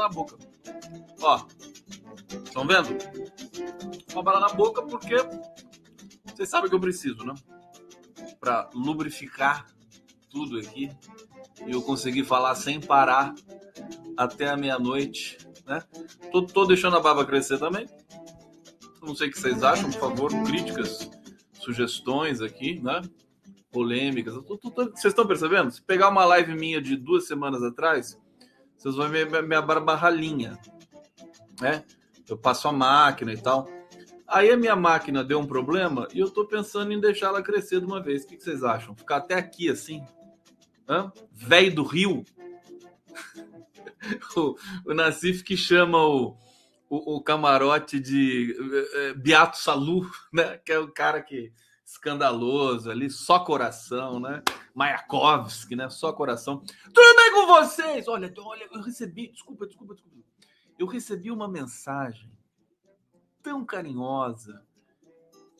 bala na boca. Ó. Estão vendo? Uma bala na boca porque vocês sabem que eu preciso, né? Para lubrificar tudo aqui e eu conseguir falar sem parar até a meia-noite, né? Tô, tô deixando a barba crescer também. Não sei o que vocês acham, por favor, críticas, sugestões aqui, né? polêmicas. Vocês estão percebendo? Se pegar uma live minha de duas semanas atrás, vocês vão ver minha barba ralinha, né? Eu passo a máquina e tal. Aí a minha máquina deu um problema e eu estou pensando em deixar ela crescer de uma vez. O que vocês acham? Ficar até aqui assim? Véio do Rio? o, o Nassif que chama o, o, o camarote de é, Beato Salu, né? Que é o cara que escandaloso ali, só coração, né? Mayakovsky, né? Só coração. Tudo bem com vocês? Olha, olha, eu recebi, desculpa, desculpa, desculpa. Eu recebi uma mensagem tão carinhosa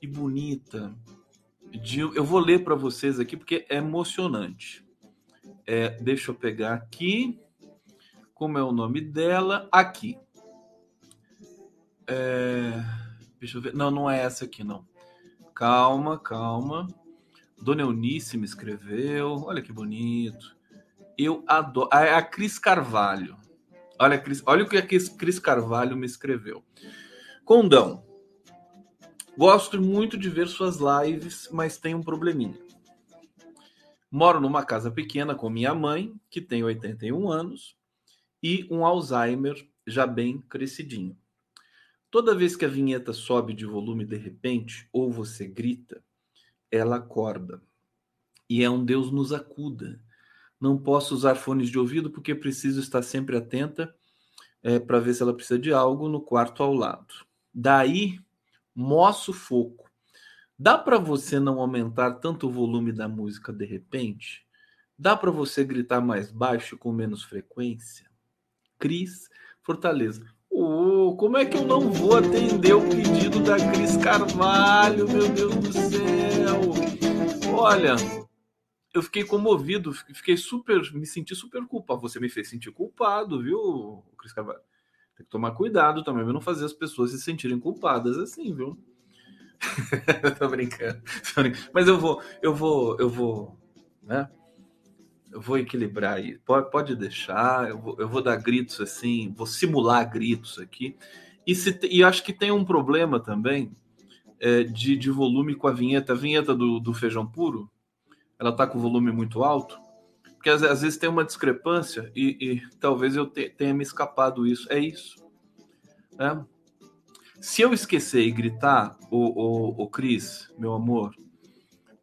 e bonita. De, eu vou ler para vocês aqui porque é emocionante. É, deixa eu pegar aqui. Como é o nome dela? Aqui. É, deixa eu ver. Não, não é essa aqui, não. Calma, calma. Dona Eunice me escreveu. Olha que bonito. Eu adoro. É a Cris Carvalho. Olha, Cris... Olha o que a Cris Carvalho me escreveu. Condão. Gosto muito de ver suas lives, mas tem um probleminha. Moro numa casa pequena com minha mãe, que tem 81 anos, e um Alzheimer já bem crescidinho. Toda vez que a vinheta sobe de volume de repente, ou você grita, ela acorda. E é um Deus nos acuda. Não posso usar fones de ouvido porque preciso estar sempre atenta é, para ver se ela precisa de algo no quarto ao lado. Daí, moço foco. Dá para você não aumentar tanto o volume da música de repente? Dá para você gritar mais baixo com menos frequência? Cris Fortaleza. Como é que eu não vou atender o pedido da Cris Carvalho, meu Deus do céu? Olha, eu fiquei comovido, fiquei super, me senti super culpado. Você me fez sentir culpado, viu, Cris Carvalho? Tem que tomar cuidado também, pra não fazer as pessoas se sentirem culpadas assim, viu? tô brincando, tô brincando. Mas eu vou, eu vou, eu vou, né? Eu vou equilibrar aí. Pode, pode deixar, eu vou, eu vou dar gritos assim, vou simular gritos aqui. E, se, e acho que tem um problema também é, de, de volume com a vinheta. A vinheta do, do feijão puro, ela tá com volume muito alto, porque às, às vezes tem uma discrepância e, e talvez eu te, tenha me escapado isso. É isso. Né? Se eu esquecer e gritar, o, o, o Cris, meu amor,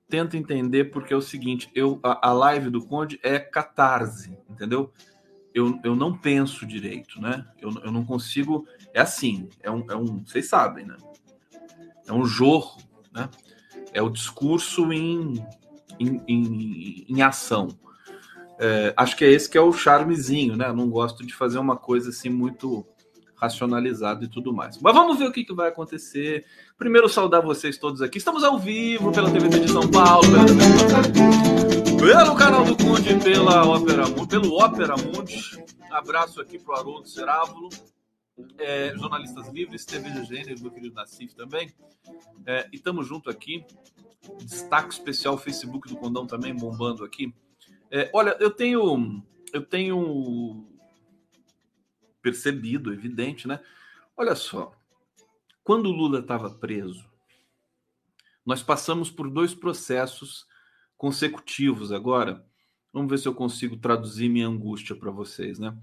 tenta entender porque é o seguinte, eu a, a live do Conde é catarse, entendeu? Eu, eu não penso direito, né? Eu, eu não consigo. É assim, é um, é um. Vocês sabem, né? É um jorro, né? É o discurso em, em, em, em ação. É, acho que é esse que é o charmezinho, né? Eu não gosto de fazer uma coisa assim muito racionalizado e tudo mais. Mas vamos ver o que, que vai acontecer. Primeiro, saudar vocês todos aqui. Estamos ao vivo pela TVT de São Paulo, pela TV pelo canal do Conde, pela Ópera pelo Ópera Mundi. Abraço aqui para o Haroldo Cerávulo. É, jornalistas livres, TV de Gênero, meu querido Nassif também. É, e estamos junto aqui. Destaque especial Facebook do Condão também bombando aqui. É, olha, eu tenho eu tenho percebido, evidente, né? Olha só, quando o Lula estava preso, nós passamos por dois processos consecutivos agora. Vamos ver se eu consigo traduzir minha angústia para vocês, né?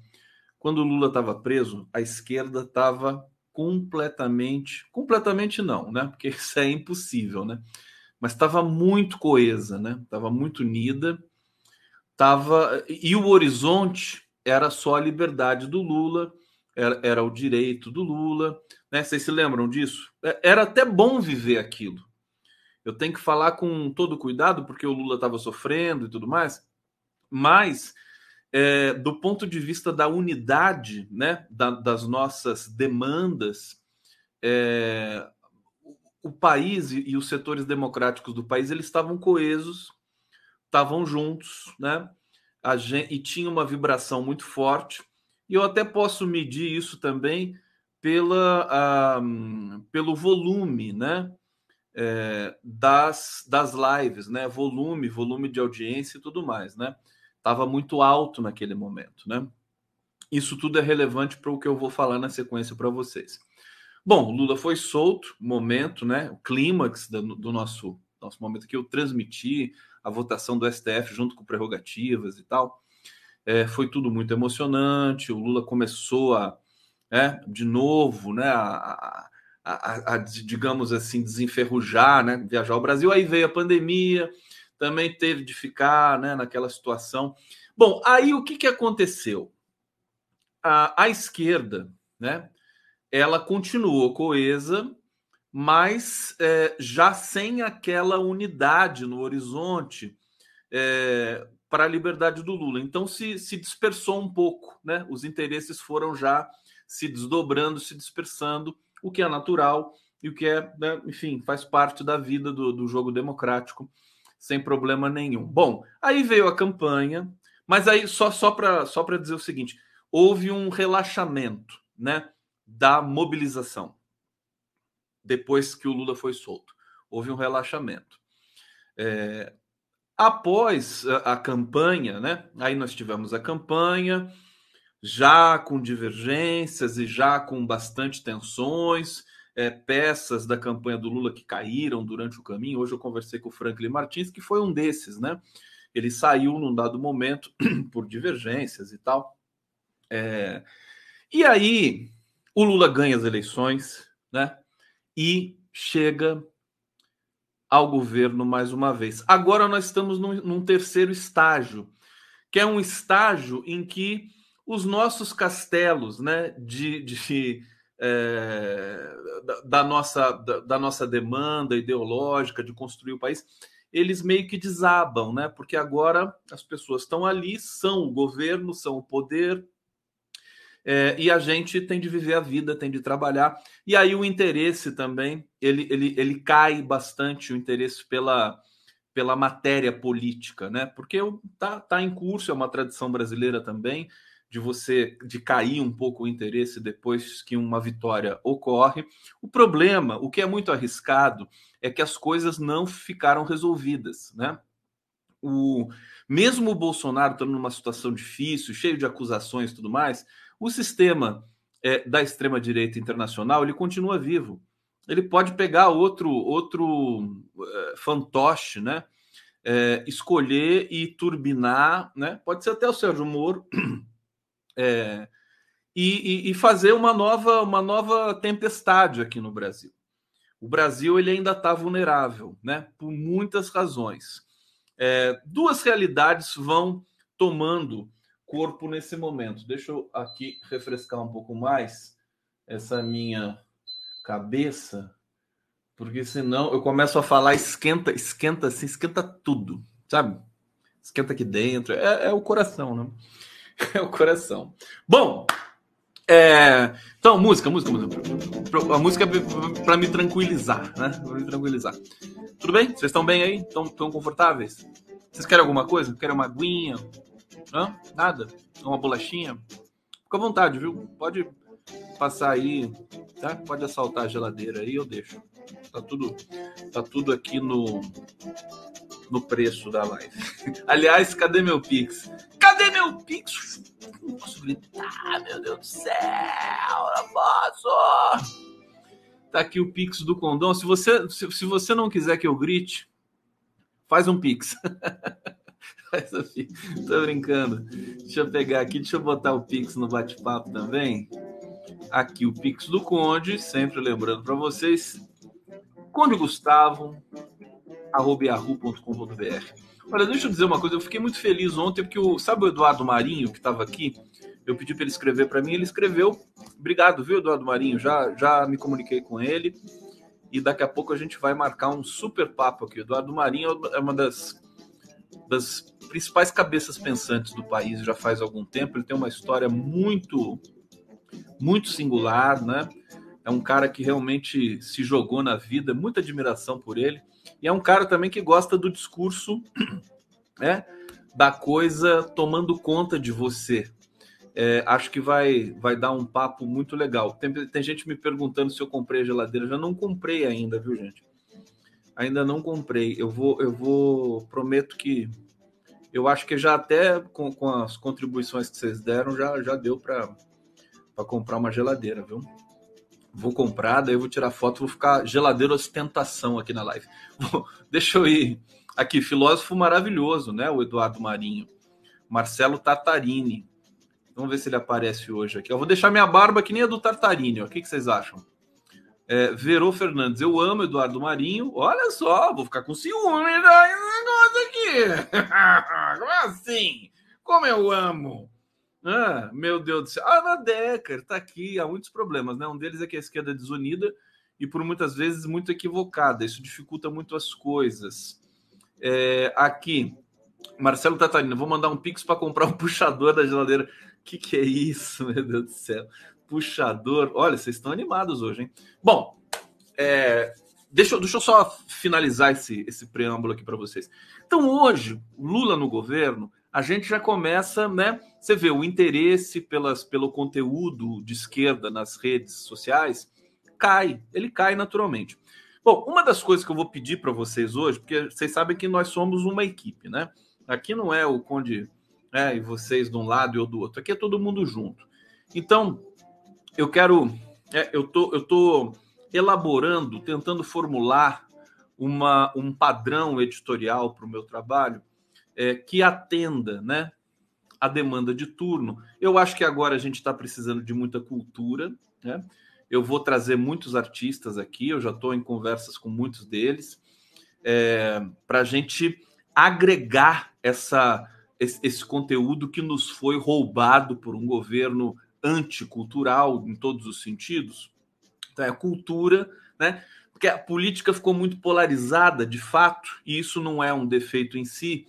Quando o Lula estava preso, a esquerda estava completamente, completamente não, né? Porque isso é impossível, né? Mas estava muito coesa, né? Estava muito unida, tava e o horizonte era só a liberdade do Lula, era, era o direito do Lula. Né? Vocês se lembram disso? É, era até bom viver aquilo. Eu tenho que falar com todo cuidado, porque o Lula estava sofrendo e tudo mais, mas é, do ponto de vista da unidade né, da, das nossas demandas, é, o país e, os setores democráticos do país eles estavam coesos, estavam juntos, né? Gente, e tinha uma vibração muito forte. E eu até posso medir isso também pela, pelo volume, né? É, das, das lives, né? Volume, volume de audiência e tudo mais, né? Estava muito alto naquele momento, né? Isso tudo é relevante para o que eu vou falar na sequência para vocês. Bom, Lula foi solto, momento, né? O clímax do, do, nosso, nosso momento que eu transmiti, a votação do STF junto com prerrogativas e tal. É, foi tudo muito emocionante. O Lula começou a, é, de novo, né? A, a, a, a, digamos assim, desenferrujar, né? Viajar ao Brasil. Aí veio a pandemia, também teve de ficar, né? Naquela situação. Bom, aí o que, que aconteceu? a, a esquerda, né, ela continuou coesa, mas é, já sem aquela unidade no horizonte é, para a liberdade do Lula. Então se, se dispersou um pouco, né? Os interesses foram já se desdobrando, se dispersando, o que é natural e o que é, né, enfim, faz parte da vida do, do jogo democrático, sem problema nenhum. Bom, aí veio a campanha, mas aí só, só para só dizer o seguinte: houve um relaxamento né, da mobilização depois que o Lula foi solto. Houve um relaxamento. É, após a, a, campanha, né, aí nós tivemos a campanha, já com divergências e já com bastante tensões, é, peças da campanha do Lula que caíram durante o caminho. Hoje eu conversei com o Franklin Martins, que foi um desses, né? Ele saiu num dado momento por divergências e tal. É... E aí, o Lula ganha as eleições, né? E chega ao governo mais uma vez. Agora nós estamos num, num terceiro estágio, que é um estágio em que os nossos castelos, né, de, de é, da, da, nossa da, da, nossa demanda ideológica de construir o país, eles meio que desabam, né? Porque agora as pessoas estão ali, são o governo, são o poder, é, e a gente tem de viver a vida, tem de trabalhar. E aí o interesse também, ele, ele, ele cai bastante, o interesse pela, pela matéria política, né? Porque tá, tá em curso, é uma tradição brasileira também, de você de cair um pouco o interesse depois que uma vitória ocorre. O problema, o que é muito arriscado, é que as coisas não ficaram resolvidas, né? O, mesmo o Bolsonaro estando numa situação difícil, cheio de acusações e tudo mais, o sistema é, da extrema direita internacional ele continua vivo. Ele pode pegar outro outro é, fantoche, né? É, escolher e turbinar, né? Pode ser até o Sérgio Moro, é, e, e, fazer uma nova uma nova tempestade aqui no Brasil. O Brasil ele ainda está vulnerável, né? Por muitas razões. É, duas realidades vão tomando corpo nesse momento. Deixa eu aqui refrescar um pouco mais essa minha cabeça, porque senão eu começo a falar esquenta, esquenta assim, esquenta tudo, sabe? Esquenta aqui dentro. É, é o coração, né? É o coração. Bom, é, então, música, música, música. A música é para me tranquilizar, né? Para me tranquilizar. Tudo bem? Vocês estão bem aí? Estão, confortáveis? Vocês querem alguma coisa? Querem uma aguinha? Hã? Nada? Uma bolachinha? Fica à vontade, viu? Pode passar aí, tá? Pode assaltar a geladeira aí, eu deixo. Tá tudo, tá tudo aqui no, no preço da live. Aliás, cadê meu Pix? Cadê meu Pix? Não posso gritar, meu Deus do céu, não posso! Tá aqui o Pix do Condom. Se você, se, se você não quiser que eu grite, faz um Pix. Assim, tô brincando. Deixa eu pegar aqui, deixa eu botar o Pix no bate-papo também. Aqui o Pix do Conde, sempre lembrando para vocês, Conde Gustavo, arroba.com.br. Olha, deixa eu dizer uma coisa, eu fiquei muito feliz ontem porque o, sabe o Eduardo Marinho que estava aqui? Eu pedi para ele escrever para mim, ele escreveu. Obrigado, viu, Eduardo Marinho? Já, já me comuniquei com ele e daqui a pouco a gente vai marcar um super papo aqui. Eduardo Marinho é uma das das principais cabeças pensantes do país já faz algum tempo. Ele tem uma história muito, muito singular, né? É um cara que realmente se jogou na vida, muita admiração por ele. E é um cara também que gosta do discurso, né? da coisa tomando conta de você. É, acho que vai, vai dar um papo muito legal. Tem, tem gente me perguntando se eu comprei a geladeira. Já não comprei ainda, viu, gente? Ainda não comprei. Eu vou, eu vou, prometo que eu acho que já até com, com as contribuições que vocês deram, já, já deu para comprar uma geladeira, viu? Vou comprar, daí eu vou tirar foto, vou ficar geladeira ostentação aqui na live. Deixa eu ir aqui, filósofo maravilhoso, né? O Eduardo Marinho. Marcelo Tatarini. Vamos ver se ele aparece hoje aqui. Eu vou deixar minha barba que nem a do Tartarini. O que, que vocês acham? É, Verô Fernandes, eu amo Eduardo Marinho. Olha só, vou ficar com ciúme desse negócio aqui. Como assim? Como eu amo. Ah, meu Deus do céu. Ana Decker tá aqui. Há muitos problemas, né? Um deles é que a esquerda é desunida e por muitas vezes muito equivocada. Isso dificulta muito as coisas. É, aqui, Marcelo Tatarino, vou mandar um pix para comprar um puxador da geladeira. Que que é isso, meu Deus do céu? Puxador. Olha, vocês estão animados hoje, hein? Bom, é, deixa, deixa eu só finalizar esse, esse preâmbulo aqui para vocês. Então, hoje, Lula no governo, a gente já começa, né? Você vê o interesse pelas, pelo conteúdo de esquerda nas redes sociais cai, ele cai naturalmente. Bom, uma das coisas que eu vou pedir para vocês hoje, porque vocês sabem que nós somos uma equipe, né? Aqui não é o Conde né, e vocês de um lado e eu do outro, aqui é todo mundo junto. Então, eu quero, é, eu tô, eu tô elaborando, tentando formular uma, um padrão editorial para o meu trabalho é, que atenda, né, a demanda de turno. Eu acho que agora a gente está precisando de muita cultura, né? Eu vou trazer muitos artistas aqui, eu já estou em conversas com muitos deles, é, para a gente agregar essa, esse, esse, conteúdo que nos foi roubado por um governo anticultural em todos os sentidos. Então, é cultura, né? Porque a política ficou muito polarizada, de fato, e isso não é um defeito em si,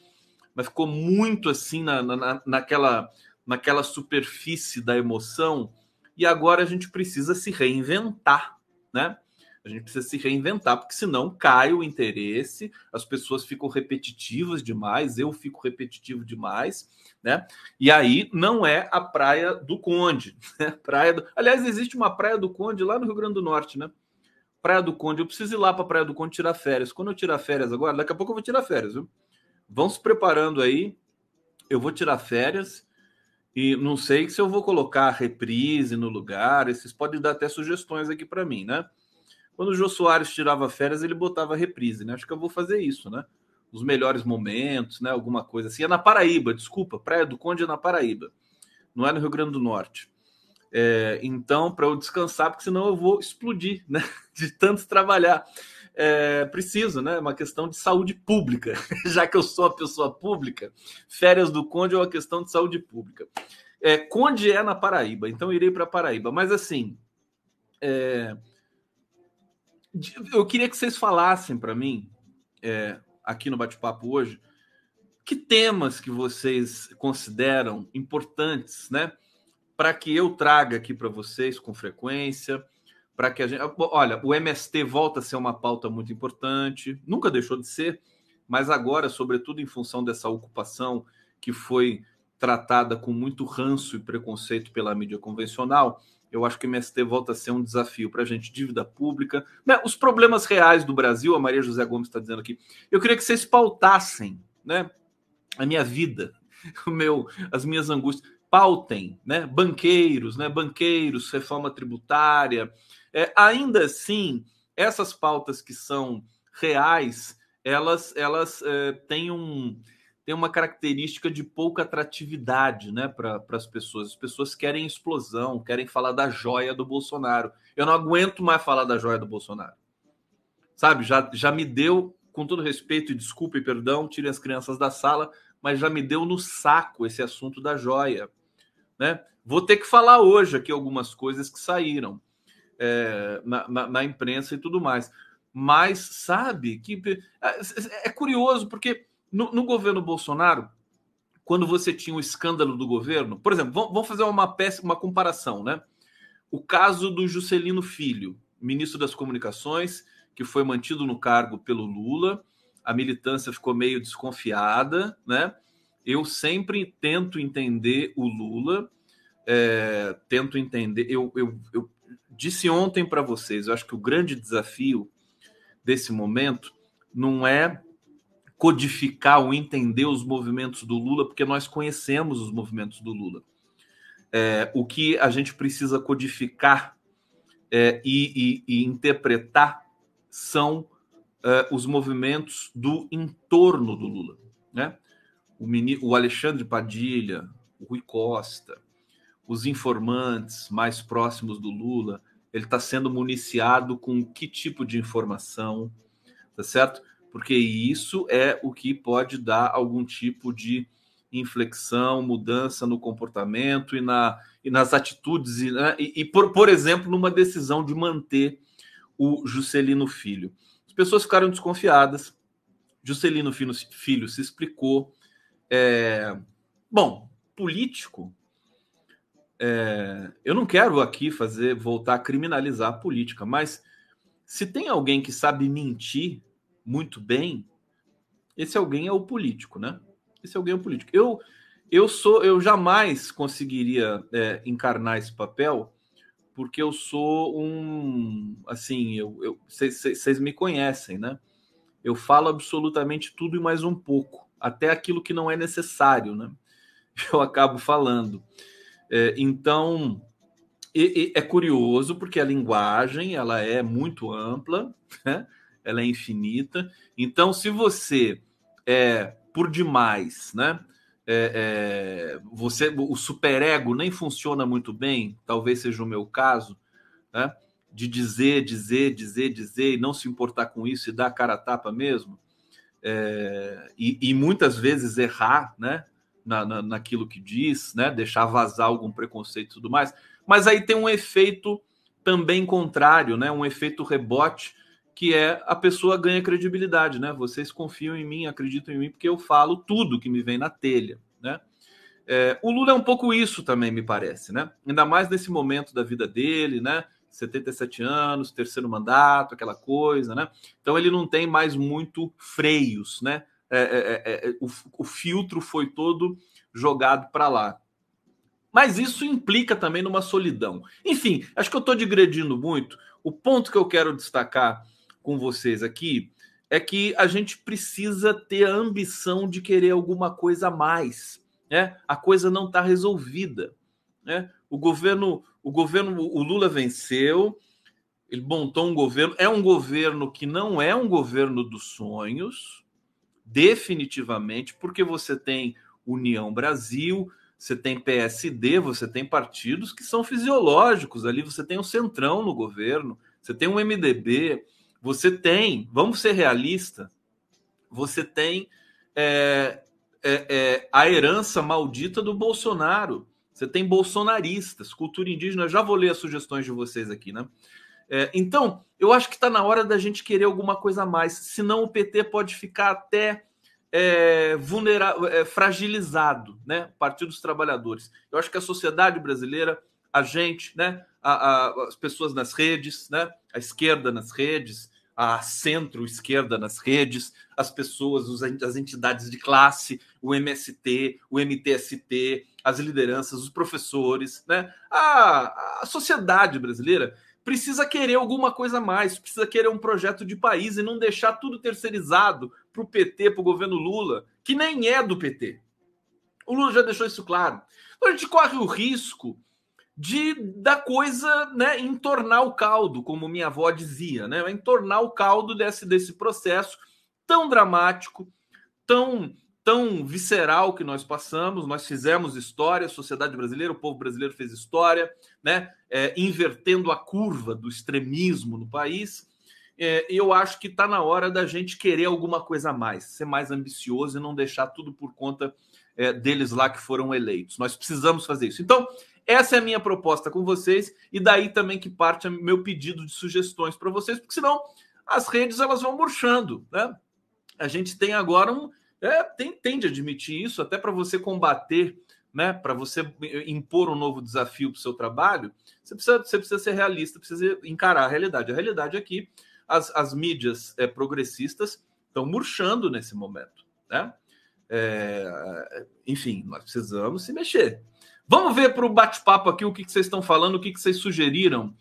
mas ficou muito assim na, na, naquela, naquela superfície da emoção e agora a gente precisa se reinventar, né? A gente precisa se reinventar, porque senão cai o interesse, as pessoas ficam repetitivas demais, eu fico repetitivo demais, né? E aí não é a praia do Conde, né? Praia do... Aliás, existe uma praia do Conde lá no Rio Grande do Norte, né? Praia do Conde, eu preciso ir lá para a Praia do Conde tirar férias. Quando eu tirar férias agora, daqui a pouco eu vou tirar férias, viu? Vão se preparando aí. Eu vou tirar férias e não sei se eu vou colocar reprise no lugar, esses podem dar até sugestões aqui para mim, né? Quando o Jô Soares tirava férias, ele botava reprise, né? Acho que eu vou fazer isso, né? Os melhores momentos, né? Alguma coisa assim. É na Paraíba, desculpa, Praia do Conde é na Paraíba, não é no Rio Grande do Norte. É, então, para eu descansar, porque senão eu vou explodir, né? De tanto trabalhar é, preciso, né? Uma questão de saúde pública. Já que eu sou uma pessoa pública, férias do Conde é uma questão de saúde pública. É, Conde é na Paraíba, então irei para Paraíba. Mas assim, é, eu queria que vocês falassem para mim, é, aqui no bate-papo hoje, que temas que vocês consideram importantes, né? Para que eu traga aqui para vocês com frequência para que a gente. Olha, o MST volta a ser uma pauta muito importante, nunca deixou de ser, mas agora, sobretudo em função dessa ocupação que foi tratada com muito ranço e preconceito pela mídia convencional, eu acho que o MST volta a ser um desafio para a gente, dívida pública, né? os problemas reais do Brasil, a Maria José Gomes está dizendo aqui. Eu queria que vocês pautassem né, a minha vida, o meu, as minhas angústias, pautem, né? Banqueiros, né? Banqueiros, reforma tributária, é, ainda assim, essas pautas que são reais, elas, elas é, têm, um, têm uma característica de pouca atratividade né, para as pessoas. As pessoas querem explosão, querem falar da joia do Bolsonaro. Eu não aguento mais falar da joia do Bolsonaro. Sabe, já, já me deu, com todo respeito e desculpa e perdão, tirem as crianças da sala, mas já me deu no saco esse assunto da joia. Né? Vou ter que falar hoje aqui algumas coisas que saíram é, na, na, na, imprensa e tudo mais. Mas sabe que é, é curioso, porque no, no, governo Bolsonaro, quando você tinha o escândalo do governo, por exemplo, vamos fazer uma, peça, uma comparação, né? O caso do Juscelino Filho, ministro das Comunicações, que foi mantido no cargo pelo Lula, a militância ficou meio desconfiada, né? eu sempre tento entender o Lula, é, tento entender. Eu, eu, eu disse ontem para vocês, eu acho que o grande desafio desse momento não é codificar ou entender os movimentos do Lula, porque nós conhecemos os movimentos do Lula. É, o que a gente precisa codificar é, e, e, e, interpretar são é, os movimentos do entorno do Lula. Né? O, o Alexandre Padilha, o Rui Costa, os informantes mais próximos do Lula, ele está sendo municiado com que tipo de informação, tá certo? Porque isso é o que pode dar algum tipo de inflexão, mudança no comportamento e, na, e nas atitudes, e, né? e, e por, por exemplo, numa decisão de manter o Juscelino Filho. As pessoas ficaram desconfiadas, Juscelino Filho, filho se explicou. É, bom, político é, eu não quero aqui fazer voltar a criminalizar a política, mas se tem alguém que sabe mentir muito bem, esse alguém é o político, né? Esse alguém é o político. Eu eu sou eu jamais conseguiria é, encarnar esse papel porque eu sou um assim eu vocês me conhecem, né? Eu falo absolutamente tudo e mais um pouco, até aquilo que não é necessário, né? Eu acabo falando. É, então, é curioso porque a linguagem ela é muito ampla, né? Ela é infinita. Então, se você é por demais, né? É, é, você, o superego nem funciona muito bem, talvez seja o meu caso, né? De dizer, dizer, dizer, dizer e não se importar com isso e dar a cara a tapa mesmo, é, e, e, muitas vezes errar, né? na, na, naquilo que diz, né? Deixar vazar algum preconceito e tudo mais. Mas aí tem um efeito também contrário, né? Um efeito rebote que é a pessoa ganha credibilidade, né? Vocês confiam em mim, acreditam em mim porque eu falo tudo que me vem na telha, né? É, o Lula é um pouco isso também, me parece, né? Ainda mais nesse momento da vida dele, né? 77 anos, terceiro mandato, aquela coisa, né? Então ele não tem mais muito freios, né? É é, é, é, o, o filtro foi todo jogado para lá. Mas isso implica também numa solidão. Enfim, acho que eu estou digredindo muito. O ponto que eu quero destacar com vocês aqui é que a gente precisa ter a ambição de querer alguma coisa a mais. Né? A coisa não está resolvida. Né? O governo, o governo, o Lula venceu, ele montou um governo. É um governo que não é um governo dos sonhos, definitivamente, porque você tem União Brasil, você tem PSD, você tem partidos que são fisiológicos ali, você tem o um Centrão no governo, você tem um MDB, você tem, vamos ser realistas, você tem é, é, é, a herança maldita do Bolsonaro. Você tem bolsonaristas, cultura indígena. já vou ler as sugestões de vocês aqui, né? É, então, eu acho que está na hora da gente querer alguma coisa a mais, senão o PT pode ficar até é, vulnerável, é, fragilizado, né? Partido dos Trabalhadores. Eu acho que a sociedade brasileira, a gente, né? A, a, as pessoas nas redes, né? A esquerda nas redes, a centro-esquerda nas redes, as pessoas, as entidades de classe, o MST, o MTST, as lideranças, os professores, né? A, a sociedade brasileira precisa querer alguma coisa mais, precisa querer um projeto de país e não deixar tudo terceirizado para o PT, para o governo Lula, que nem é do PT. O Lula já deixou isso claro. Então a gente corre o risco de da coisa né, entornar o caldo, como minha avó dizia, né? Entornar o caldo desse, desse processo tão dramático, tão tão visceral que nós passamos, nós fizemos história, a sociedade brasileira, o povo brasileiro fez história, né? É, invertendo a curva do extremismo no país. É, eu acho que está na hora da gente querer alguma coisa a mais, ser mais ambicioso e não deixar tudo por conta é, deles lá que foram eleitos. Nós precisamos fazer isso. Então, essa é a minha proposta com vocês e daí também que parte meu pedido de sugestões para vocês, porque senão as redes elas vão murchando, né? A gente tem agora um é, tem, tem de admitir isso, até para você combater, né, para você impor um novo desafio para o seu trabalho, você precisa, você precisa ser realista, precisa encarar a realidade. A realidade é que as, as mídias é, progressistas estão murchando nesse momento. Né? É, enfim, nós precisamos se mexer. Vamos ver para o bate-papo aqui o que, que, vocês estão falando, o que, que vocês sugeriram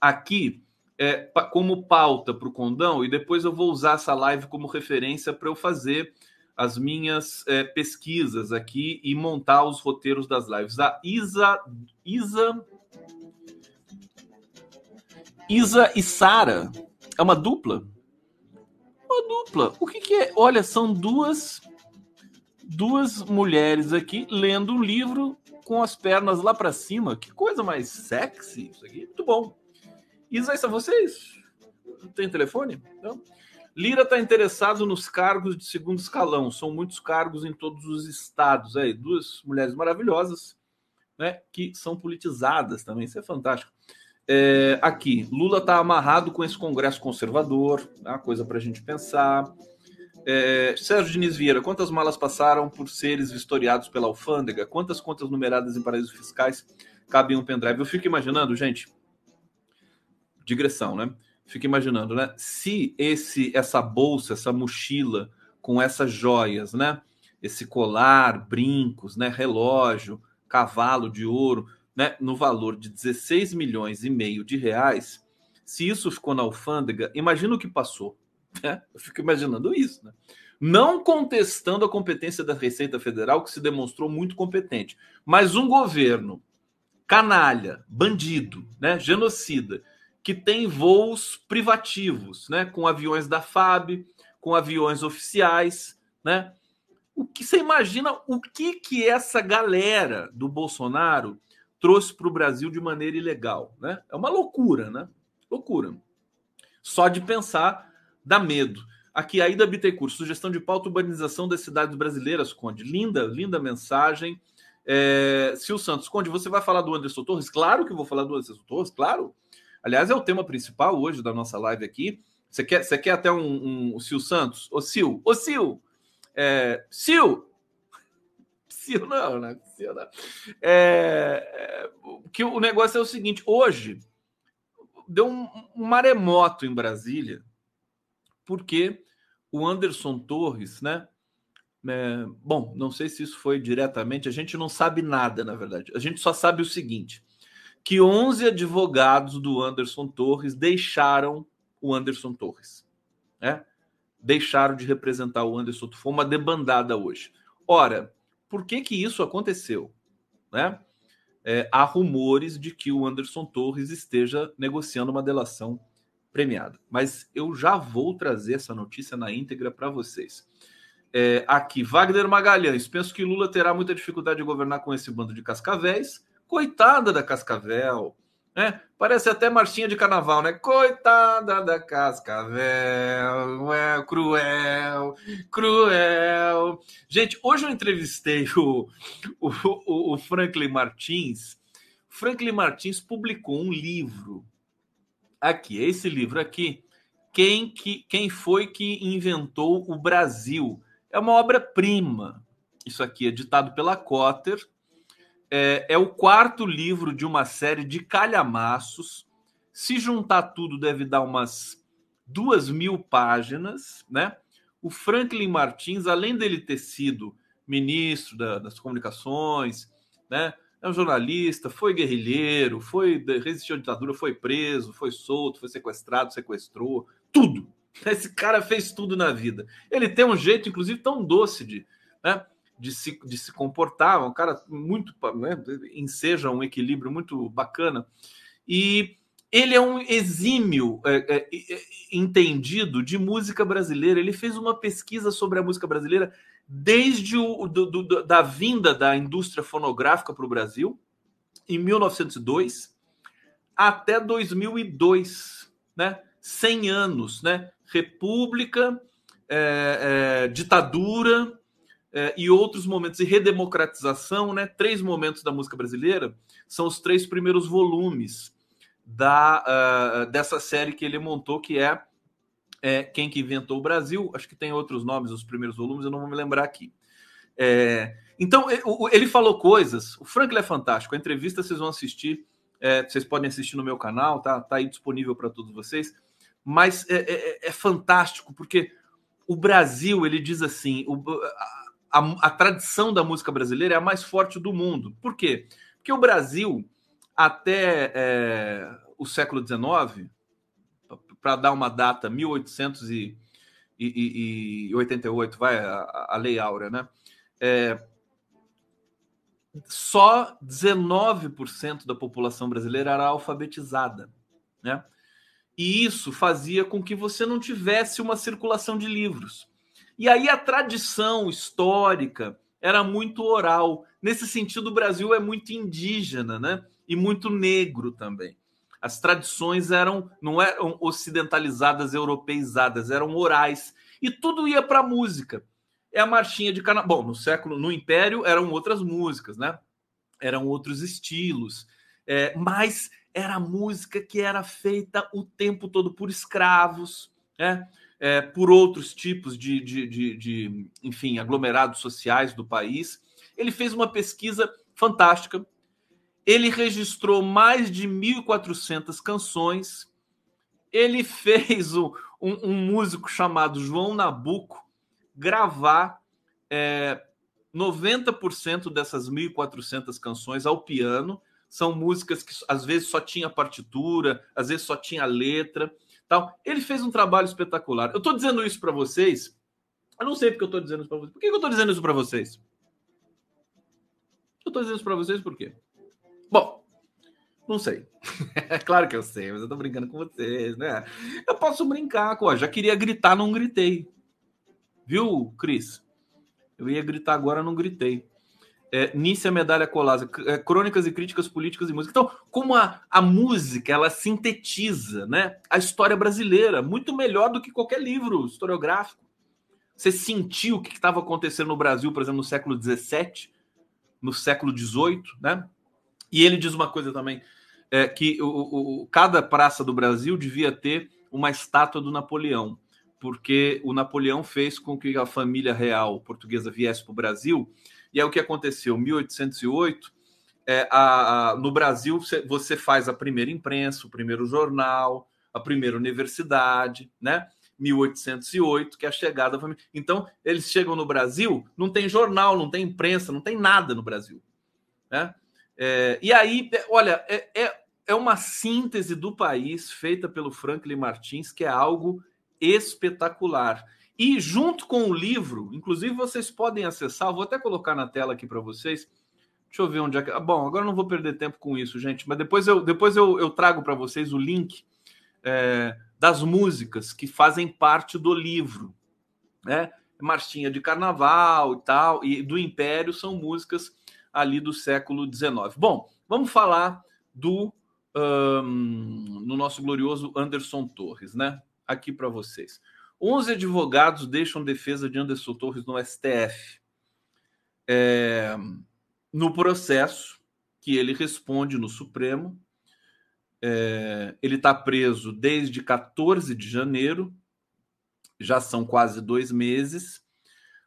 aqui é, como pauta para o Condão, e depois eu vou usar essa live como referência para eu fazer as minhas é, pesquisas aqui e montar os roteiros das lives. A Isa. Isa. Isa e Sara. É uma dupla? Uma dupla. O que, que é? Olha, são duas duas mulheres aqui lendo um livro com as pernas lá para cima. Que coisa mais sexy isso aqui. Muito bom. Isa, são vocês? Tem telefone? Não? Lira está interessado nos cargos de segundo escalão. São muitos cargos em todos os estados. Aí, duas mulheres maravilhosas, né? Que são politizadas também. Isso é fantástico. É, aqui, Lula está amarrado com esse Congresso conservador, é uma coisa para a gente pensar. É, Sérgio Diniz Vieira, quantas malas passaram por seres vistoriados pela alfândega? Quantas contas numeradas em paraísos fiscais cabem um pendrive? Eu fico imaginando, gente, digressão, né? Fico imaginando, né? Se esse, essa bolsa, essa mochila com essas joias, né? Esse colar, brincos, né? Relógio, cavalo de ouro, né, no valor de 16 milhões e meio de reais, se isso ficou na alfândega, imagina o que passou. Né? Eu fico imaginando isso. Né? Não contestando a competência da Receita Federal, que se demonstrou muito competente, mas um governo canalha, bandido, né, genocida, que tem voos privativos, né, com aviões da FAB, com aviões oficiais, né? O que você imagina o que que essa galera do Bolsonaro trouxe para o Brasil de maneira ilegal. Né? É uma loucura, né? Loucura. Só de pensar dá medo. Aqui, Aida Bittencourt, sugestão de pauta urbanização das cidades brasileiras, Conde. Linda, linda mensagem. É, Sil Santos, Conde, você vai falar do Anderson Torres? Claro que vou falar do Anderson Torres, claro. Aliás, é o tema principal hoje da nossa live aqui. Você quer, você quer até um, um, um Sil Santos? Ô Sil, ô Sil, é, Sil, Sil não, né? Sil não. É, é, que o negócio é o seguinte: hoje deu um maremoto em Brasília, porque o Anderson Torres, né? É, bom, não sei se isso foi diretamente, a gente não sabe nada, na verdade. A gente só sabe o seguinte: que 11 advogados do Anderson Torres deixaram o Anderson Torres, né? Deixaram de representar o Anderson. Foi uma debandada hoje. Ora, por que, que isso aconteceu? Né? É, há rumores de que o Anderson Torres esteja negociando uma delação premiada. Mas eu já vou trazer essa notícia na íntegra para vocês. É, aqui, Wagner Magalhães. Penso que Lula terá muita dificuldade de governar com esse bando de cascavéis. Coitada da Cascavel. É, parece até marchinha de carnaval, né? Coitada da Cascavel, é cruel, cruel. Gente, hoje eu entrevistei o, o, o Franklin Martins. Franklin Martins publicou um livro. Aqui, esse livro aqui. Quem, que, quem foi que inventou o Brasil? É uma obra-prima. Isso aqui é ditado pela Cotter é, é o quarto livro de uma série de calhamaços. Se juntar tudo, deve dar umas duas mil páginas, né? O Franklin Martins, além dele ter sido ministro da, das comunicações, né? É um jornalista, foi guerrilheiro, foi resistiu à ditadura, foi preso, foi solto, foi sequestrado, sequestrou, tudo. Esse cara fez tudo na vida. Ele tem um jeito, inclusive, tão doce de, né? de se, de se comportar, um cara muito, né, enseja um equilíbrio muito bacana. E ele é um exímio é, é, é, entendido de música brasileira. Ele fez uma pesquisa sobre a música brasileira desde o, do, do, da vinda da indústria fonográfica para o Brasil, em 1902, até 2002, né? 100 anos, né? República, é, é, ditadura, é, e outros momentos de redemocratização, né? Três momentos da música brasileira são os três primeiros volumes da uh, dessa série que ele montou, que é, é, Quem que Inventou o Brasil. Acho que tem outros nomes, os primeiros volumes, eu não vou me lembrar aqui. É, então, ele falou coisas. O Franklin é fantástico. A entrevista vocês vão assistir. É, vocês podem assistir no meu canal, tá? Tá aí disponível para todos vocês. Mas é, é, é, fantástico porque o Brasil, ele diz assim: o, a, a, tradição da música brasileira é a mais forte do mundo. Por quê? Porque o Brasil, até é, o século XIX, para dar uma data, 1888, vai, a, a Lei Áurea, né? É, só 19% da população brasileira era alfabetizada, né? E isso fazia com que você não tivesse uma circulação de livros. E aí a tradição histórica era muito oral. Nesse sentido, o Brasil é muito indígena, né? E muito negro também. As tradições eram não eram ocidentalizadas, europeizadas, eram orais. E tudo ia para música. É a marchinha de carnaval. Bom, no século, no Império eram outras músicas, né? Eram outros estilos. É, mas era música que era feita o tempo todo por escravos, né? É, por outros tipos de, de, de, de, enfim, aglomerados sociais do país. Ele fez uma pesquisa fantástica. Ele registrou mais de 1.400 canções. Ele fez um, um, um, músico chamado João Nabuco gravar é, 90% dessas 1.400 canções ao piano são músicas que às vezes só tinha partitura, às vezes só tinha letra, tal. Ele fez um trabalho espetacular. Eu estou dizendo isso para vocês. Eu não sei porque eu estou dizendo isso para vocês. Por que eu estou dizendo isso para vocês? Eu estou dizendo isso para vocês por quê? Bom, não sei. É claro que eu sei, mas eu estou brincando com vocês, né? Eu posso brincar, com, já queria gritar, não gritei. Viu, Cris? Eu ia gritar agora, não gritei é, Nícia Medalha Colasa, é, Crônicas e Críticas Políticas e Música. Então, como a, a música ela sintetiza né, a história brasileira muito melhor do que qualquer livro historiográfico. Você sentiu o que estava acontecendo no Brasil, por exemplo, no século XVII, no século XVIII, né? E ele diz uma coisa também, é, que o, o, cada praça do Brasil devia ter uma estátua do Napoleão, porque o Napoleão fez com que a família real portuguesa viesse para o Brasil e é o que aconteceu. 1808, é, a, a, no Brasil, você faz a primeira imprensa, o primeiro jornal, a primeira universidade, né? 1808, que é a chegada da família. Então, eles chegam no Brasil, não tem jornal, não tem imprensa, não tem nada no Brasil. Né? É, e aí, é, olha, é, é, é uma síntese do país feita pelo Franklin Martins, que é algo espetacular. E junto com o livro, inclusive vocês podem acessar, vou até colocar na tela aqui para vocês. Deixa eu ver onde é que. Bom, agora não vou perder tempo com isso, gente, mas depois eu, depois eu, eu trago para vocês o link é, das músicas que fazem parte do livro. Né? Marchinha de Carnaval e tal, e do Império são músicas ali do século XIX. Bom, vamos falar do um, no nosso glorioso Anderson Torres, né? Aqui para vocês. 11 advogados deixam defesa de Anderson Torres no STF. É, no processo que ele responde no Supremo, é, ele está preso desde 14 de janeiro, já são quase dois meses,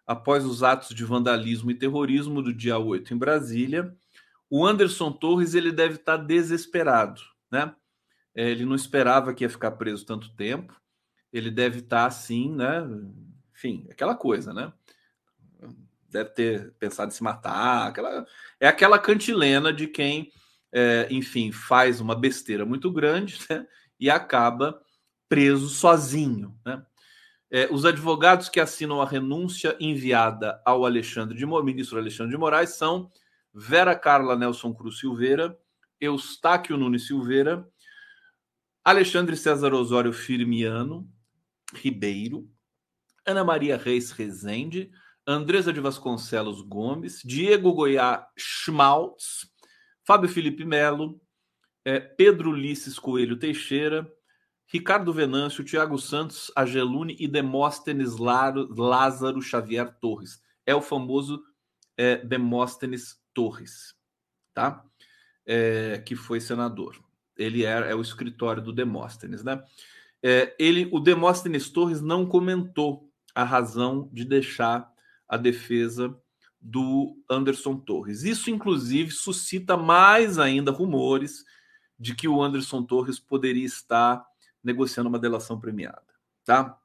após os atos de vandalismo e terrorismo do dia 8 em Brasília. O Anderson Torres ele deve estar tá desesperado, né? É, ele não esperava que ia ficar preso tanto tempo ele deve estar tá assim, né? Enfim, aquela coisa, né? Deve ter pensado em se matar. Aquela... É aquela cantilena de quem, é, enfim, faz uma besteira muito grande né? e acaba preso sozinho, né? É, os advogados que assinam a renúncia enviada ao Alexandre de ministro Alexandre de Moraes são Vera Carla Nelson Cruz Silveira, Eustáquio Nunes Silveira, Alexandre César Osório Firmiano, Ribeiro, Ana Maria Reis Rezende, Andresa de Vasconcelos Gomes, Diego Goiá Schmaltz, Fábio Felipe Melo, é, Pedro Ulisses Coelho Teixeira, Ricardo Venâncio, Tiago Santos, Agelune e Demóstenes Lázaro Xavier Torres. É o famoso é, Demóstenes Torres, tá? É, que foi senador. Ele é, é o escritório do Demóstenes, né? É, ele, o Demóstenes Torres não comentou a razão de deixar a defesa do Anderson Torres. Isso, inclusive, suscita mais ainda rumores de que o Anderson Torres poderia estar negociando uma delação premiada. Tá?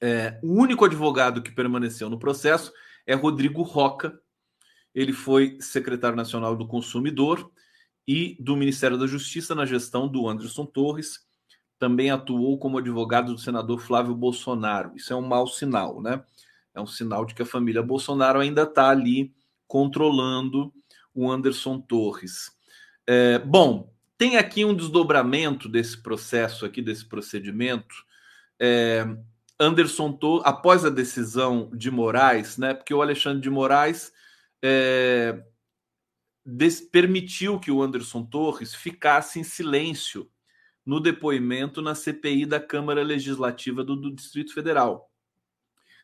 É, o único advogado que permaneceu no processo é Rodrigo Roca. Ele foi secretário nacional do Consumidor e do Ministério da Justiça na gestão do Anderson Torres. Também atuou como advogado do senador Flávio Bolsonaro. Isso é um mau sinal, né? É um sinal de que a família Bolsonaro ainda está ali controlando o Anderson Torres. É, bom, tem aqui um desdobramento desse processo aqui, desse procedimento. É, Anderson Torres, após a decisão de Moraes, né? Porque o Alexandre de Moraes é, des, permitiu que o Anderson Torres ficasse em silêncio no depoimento na CPI da Câmara Legislativa do, do Distrito Federal.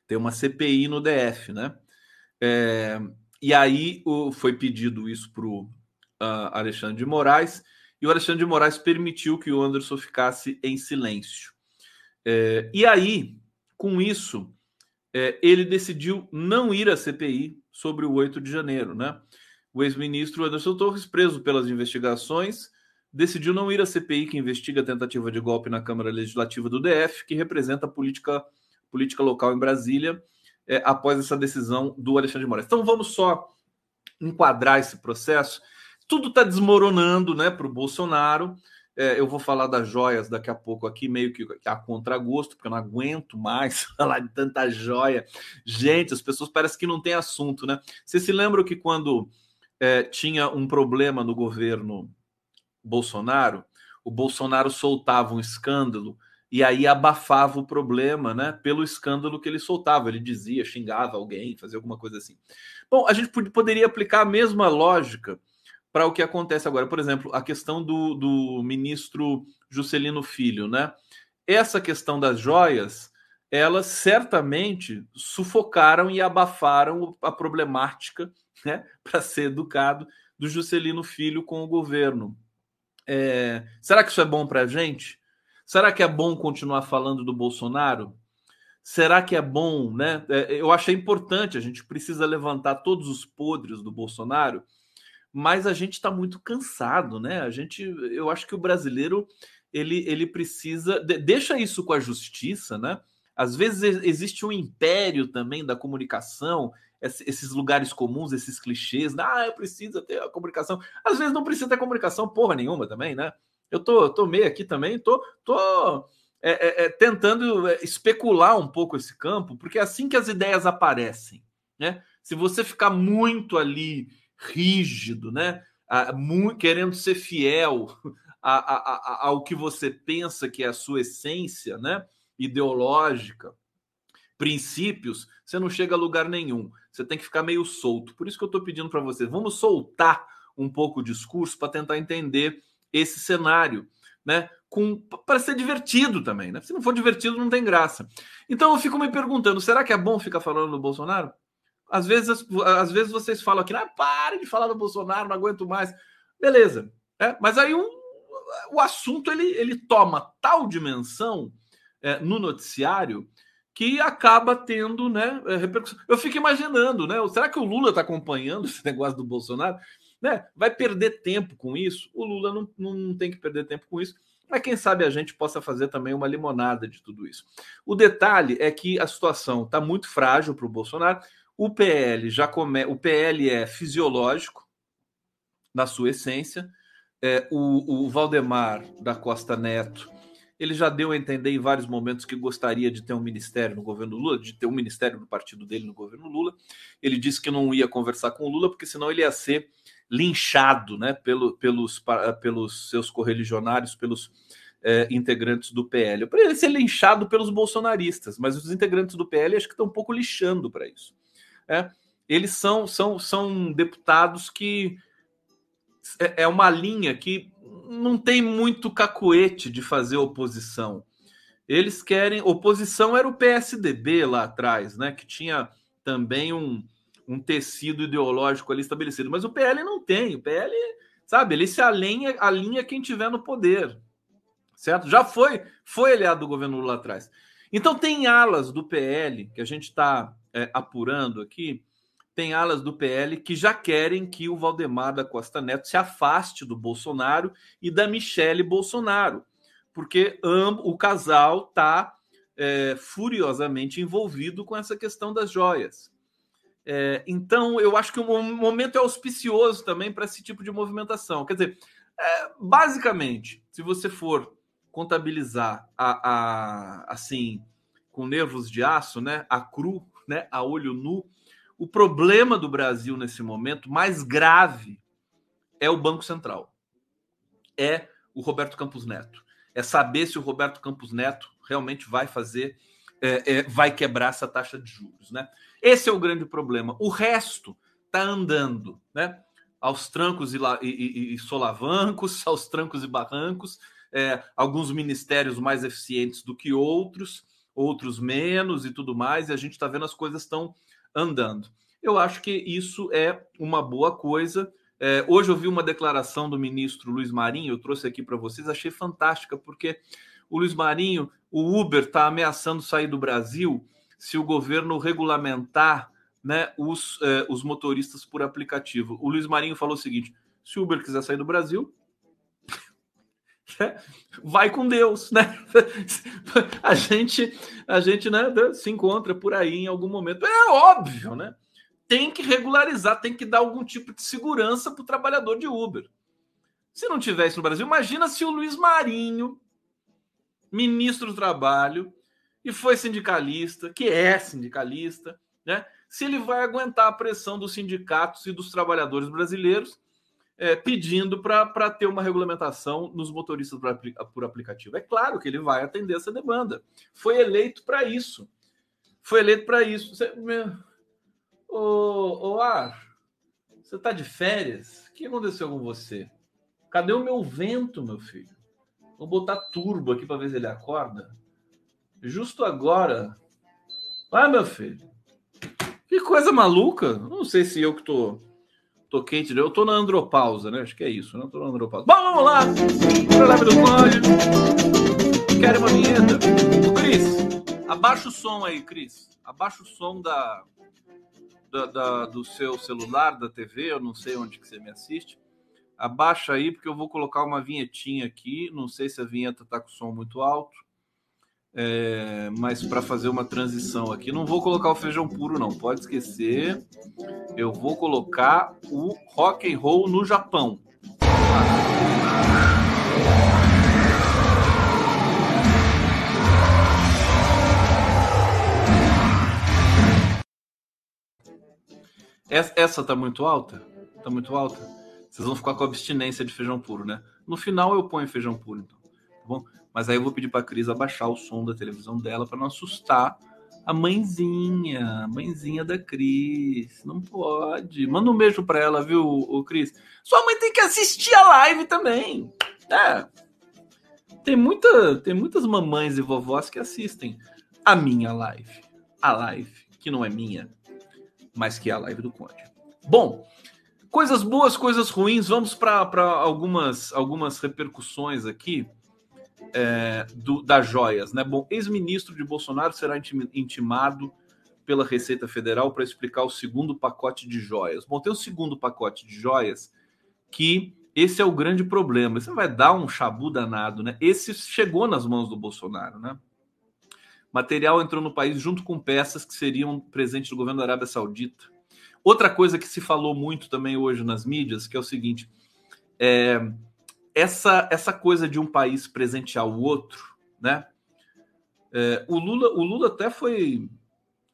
Tem uma CPI no DF, né? É, e aí o, foi pedido isso para o uh, Alexandre de Moraes, e o Alexandre de Moraes permitiu que o Anderson ficasse em silêncio. É, e aí, com isso, é, ele decidiu não ir à CPI sobre o 8 de janeiro, né? O ex-ministro Anderson Torres, preso pelas investigações, decidiu não ir à CPI que investiga a tentativa de golpe na Câmara Legislativa do DF, que representa a política, política local em Brasília, é, após essa decisão do Alexandre de Moraes. Então vamos só enquadrar esse processo. Tudo está desmoronando né, para o Bolsonaro. É, eu vou falar das joias daqui a pouco aqui, meio que a contragosto, porque eu não aguento mais falar de tanta joia. Gente, as pessoas parecem que não tem assunto, né? Você se lembra que quando é, tinha um problema no governo Bolsonaro, o Bolsonaro soltava um escândalo e aí abafava o problema, né? Pelo escândalo que ele soltava. Ele dizia, xingava alguém, fazia alguma coisa assim. Bom, a gente poderia aplicar a mesma lógica para o que acontece agora. Por exemplo, a questão do, do ministro Juscelino Filho, né? Essa questão das joias, elas certamente sufocaram e abafaram a problemática né, para ser educado do Juscelino Filho com o governo. É, será que isso é bom para a gente? Será que é bom continuar falando do Bolsonaro? Será que é bom, né? É, eu achei importante, a gente precisa levantar todos os podres do Bolsonaro, mas a gente está muito cansado, né? A gente, eu acho que o brasileiro ele, ele precisa de, deixa isso com a justiça, né? Às vezes existe um império também da comunicação esses lugares comuns, esses clichês, ah, eu preciso ter a comunicação. Às vezes não precisa ter comunicação porra nenhuma também, né? Eu tô, tô meio aqui também, tô, tô é, é, é tentando é, especular um pouco esse campo, porque é assim que as ideias aparecem, né? Se você ficar muito ali rígido, né? querendo ser fiel a, a, a, ao que você pensa que é a sua essência, né? Ideológica, princípios, você não chega a lugar nenhum. Você tem que ficar meio solto. Por isso que eu estou pedindo para vocês, vamos soltar um pouco o discurso para tentar entender esse cenário, né? Com para ser divertido também, né? Se não for divertido, não tem graça. Então eu fico me perguntando, será que é bom ficar falando do Bolsonaro? Às vezes, às vezes vocês falam aqui, ah, pare de falar do Bolsonaro, não aguento mais. Beleza, é, mas aí um, o assunto ele, ele toma tal dimensão é, no noticiário que acaba tendo né, é, repercussão. Eu fico imaginando, né? Será que o Lula está acompanhando esse negócio do Bolsonaro? Né? Vai perder tempo com isso? O Lula não, não tem que perder tempo com isso. Mas quem sabe a gente possa fazer também uma limonada de tudo isso. O detalhe é que a situação está muito frágil para o Bolsonaro. O PL já come... o PL é fisiológico na sua essência. É, o, o Valdemar da Costa Neto ele já deu a entender em vários momentos que gostaria de ter um ministério no governo Lula, de ter um ministério do partido dele no governo Lula. Ele disse que não ia conversar com o Lula, porque senão ele ia ser linchado né, pelo, pelos, pelos seus correligionários, pelos é, integrantes do PL. Para ele ser linchado pelos bolsonaristas, mas os integrantes do PL acho que estão um pouco lixando para isso. É, eles são, são, são deputados que é, é uma linha que não tem muito cacuete de fazer oposição. Eles querem. Oposição era o PSDB lá atrás, né? Que tinha também um, um tecido ideológico ali estabelecido. Mas o PL não tem. O PL, sabe, ele se alinha, alinha quem tiver no poder. Certo? Já foi, foi aliado do governo Lula atrás. Então tem alas do PL que a gente está é, apurando aqui tem alas do PL que já querem que o Valdemar da Costa Neto se afaste do Bolsonaro e da Michele Bolsonaro, porque o casal está é, furiosamente envolvido com essa questão das joias. É, então, eu acho que o momento é auspicioso também para esse tipo de movimentação. Quer dizer, é, basicamente, se você for contabilizar a, a, assim com nervos de aço, né, a cru, né, a olho nu, o problema do Brasil nesse momento mais grave é o Banco Central. É o Roberto Campos Neto. É saber se o Roberto Campos Neto realmente vai fazer, é, é, vai quebrar essa taxa de juros, né? Esse é o grande problema. O resto está andando, né? Aos trancos e, e, e, solavancos, aos trancos e barrancos, é, alguns ministérios mais eficientes do que outros, outros menos e tudo mais, e a gente está vendo as coisas estão andando. Eu acho que isso é uma boa coisa. É, hoje eu vi uma declaração do ministro Luiz Marinho, eu trouxe aqui para vocês, achei fantástica, porque o Luiz Marinho, o Uber está ameaçando sair do Brasil se o governo regulamentar né, os, eh, os motoristas por aplicativo. O Luiz Marinho falou o seguinte: se o Uber quiser sair do Brasil, vai com Deus, né? A gente, a gente né, se encontra por aí em algum momento. É óbvio, né? Tem que regularizar, tem que dar algum tipo de segurança para o trabalhador de Uber. Se não tivesse no Brasil, imagina se o Luiz Marinho, ministro do Trabalho, e foi sindicalista, que é sindicalista, né? Se ele vai aguentar a pressão dos sindicatos e dos trabalhadores brasileiros é, pedindo para ter uma regulamentação nos motoristas por, por aplicativo. É claro que ele vai atender essa demanda. Foi eleito para isso. Foi eleito para isso. Você, meu... Ô, ô Ar, você está de férias? O que aconteceu com você? Cadê o meu vento, meu filho? Vou botar turbo aqui para ver se ele acorda. Justo agora. Vai, meu filho. Que coisa maluca. Não sei se eu que tô, tô quente. Eu tô na andropausa, né? Acho que é isso. Né? tô na andropausa. Bom, vamos lá. Live do código. Quero uma vinheta. Cris, abaixa o som aí, Cris. Abaixa o som da, da, da, do seu celular, da TV. Eu não sei onde que você me assiste. Abaixa aí, porque eu vou colocar uma vinhetinha aqui. Não sei se a vinheta tá com som muito alto. É, mas para fazer uma transição aqui, não vou colocar o feijão puro, não. Pode esquecer. Eu vou colocar o rock and roll no Japão. Essa tá muito alta? Tá muito alta? Vocês vão ficar com abstinência de feijão puro, né? No final eu ponho feijão puro, então. Tá bom? Mas aí eu vou pedir para a Cris abaixar o som da televisão dela para não assustar a mãezinha, a mãezinha da Cris. Não pode. Manda um beijo para ela, viu, o Cris? Sua mãe tem que assistir a live também. É. Tem, muita, tem muitas mamães e vovós que assistem a minha live. A live, que não é minha, mas que é a live do Conde. Bom, coisas boas, coisas ruins. Vamos para algumas, algumas repercussões aqui é, do, das joias. Né? Bom, ex-ministro de Bolsonaro será intimado pela Receita Federal para explicar o segundo pacote de joias. Bom, tem o segundo pacote de joias que esse é o grande problema. Você vai dar um chabu danado, né? Esse chegou nas mãos do Bolsonaro, né? Material entrou no país junto com peças que seriam presentes do governo da Arábia Saudita. Outra coisa que se falou muito também hoje nas mídias, que é o seguinte: é, essa, essa coisa de um país presentear o outro, né? É, o, Lula, o Lula até foi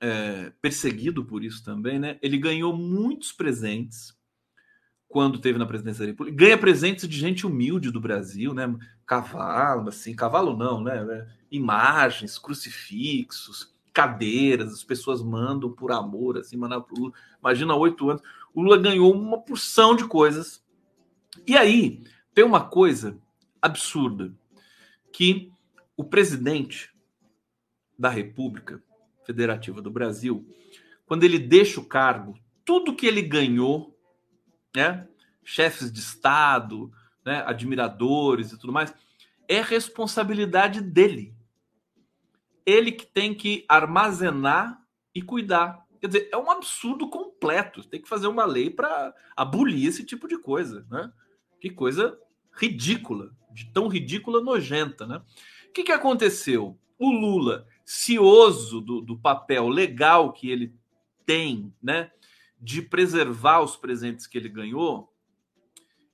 é, perseguido por isso também, né? Ele ganhou muitos presentes quando teve na presidência da República. Ganha presentes de gente humilde do Brasil, né? Cavalo, assim, cavalo não, né? É, imagens, crucifixos, cadeiras, as pessoas mandam por amor, assim, mandar pro Lula. Imagina oito anos. O Lula ganhou uma porção de coisas. E aí, tem uma coisa absurda que o presidente da República Federativa do Brasil, quando ele deixa o cargo, tudo que ele ganhou, né, chefes de Estado, né, admiradores e tudo mais, é responsabilidade dele. Ele que tem que armazenar e cuidar. Quer dizer, é um absurdo completo. Tem que fazer uma lei para abolir esse tipo de coisa, né? Que coisa ridícula, de tão ridícula nojenta, né? O que, que aconteceu? O Lula, cioso do, do papel legal que ele tem, né? de preservar os presentes que ele ganhou,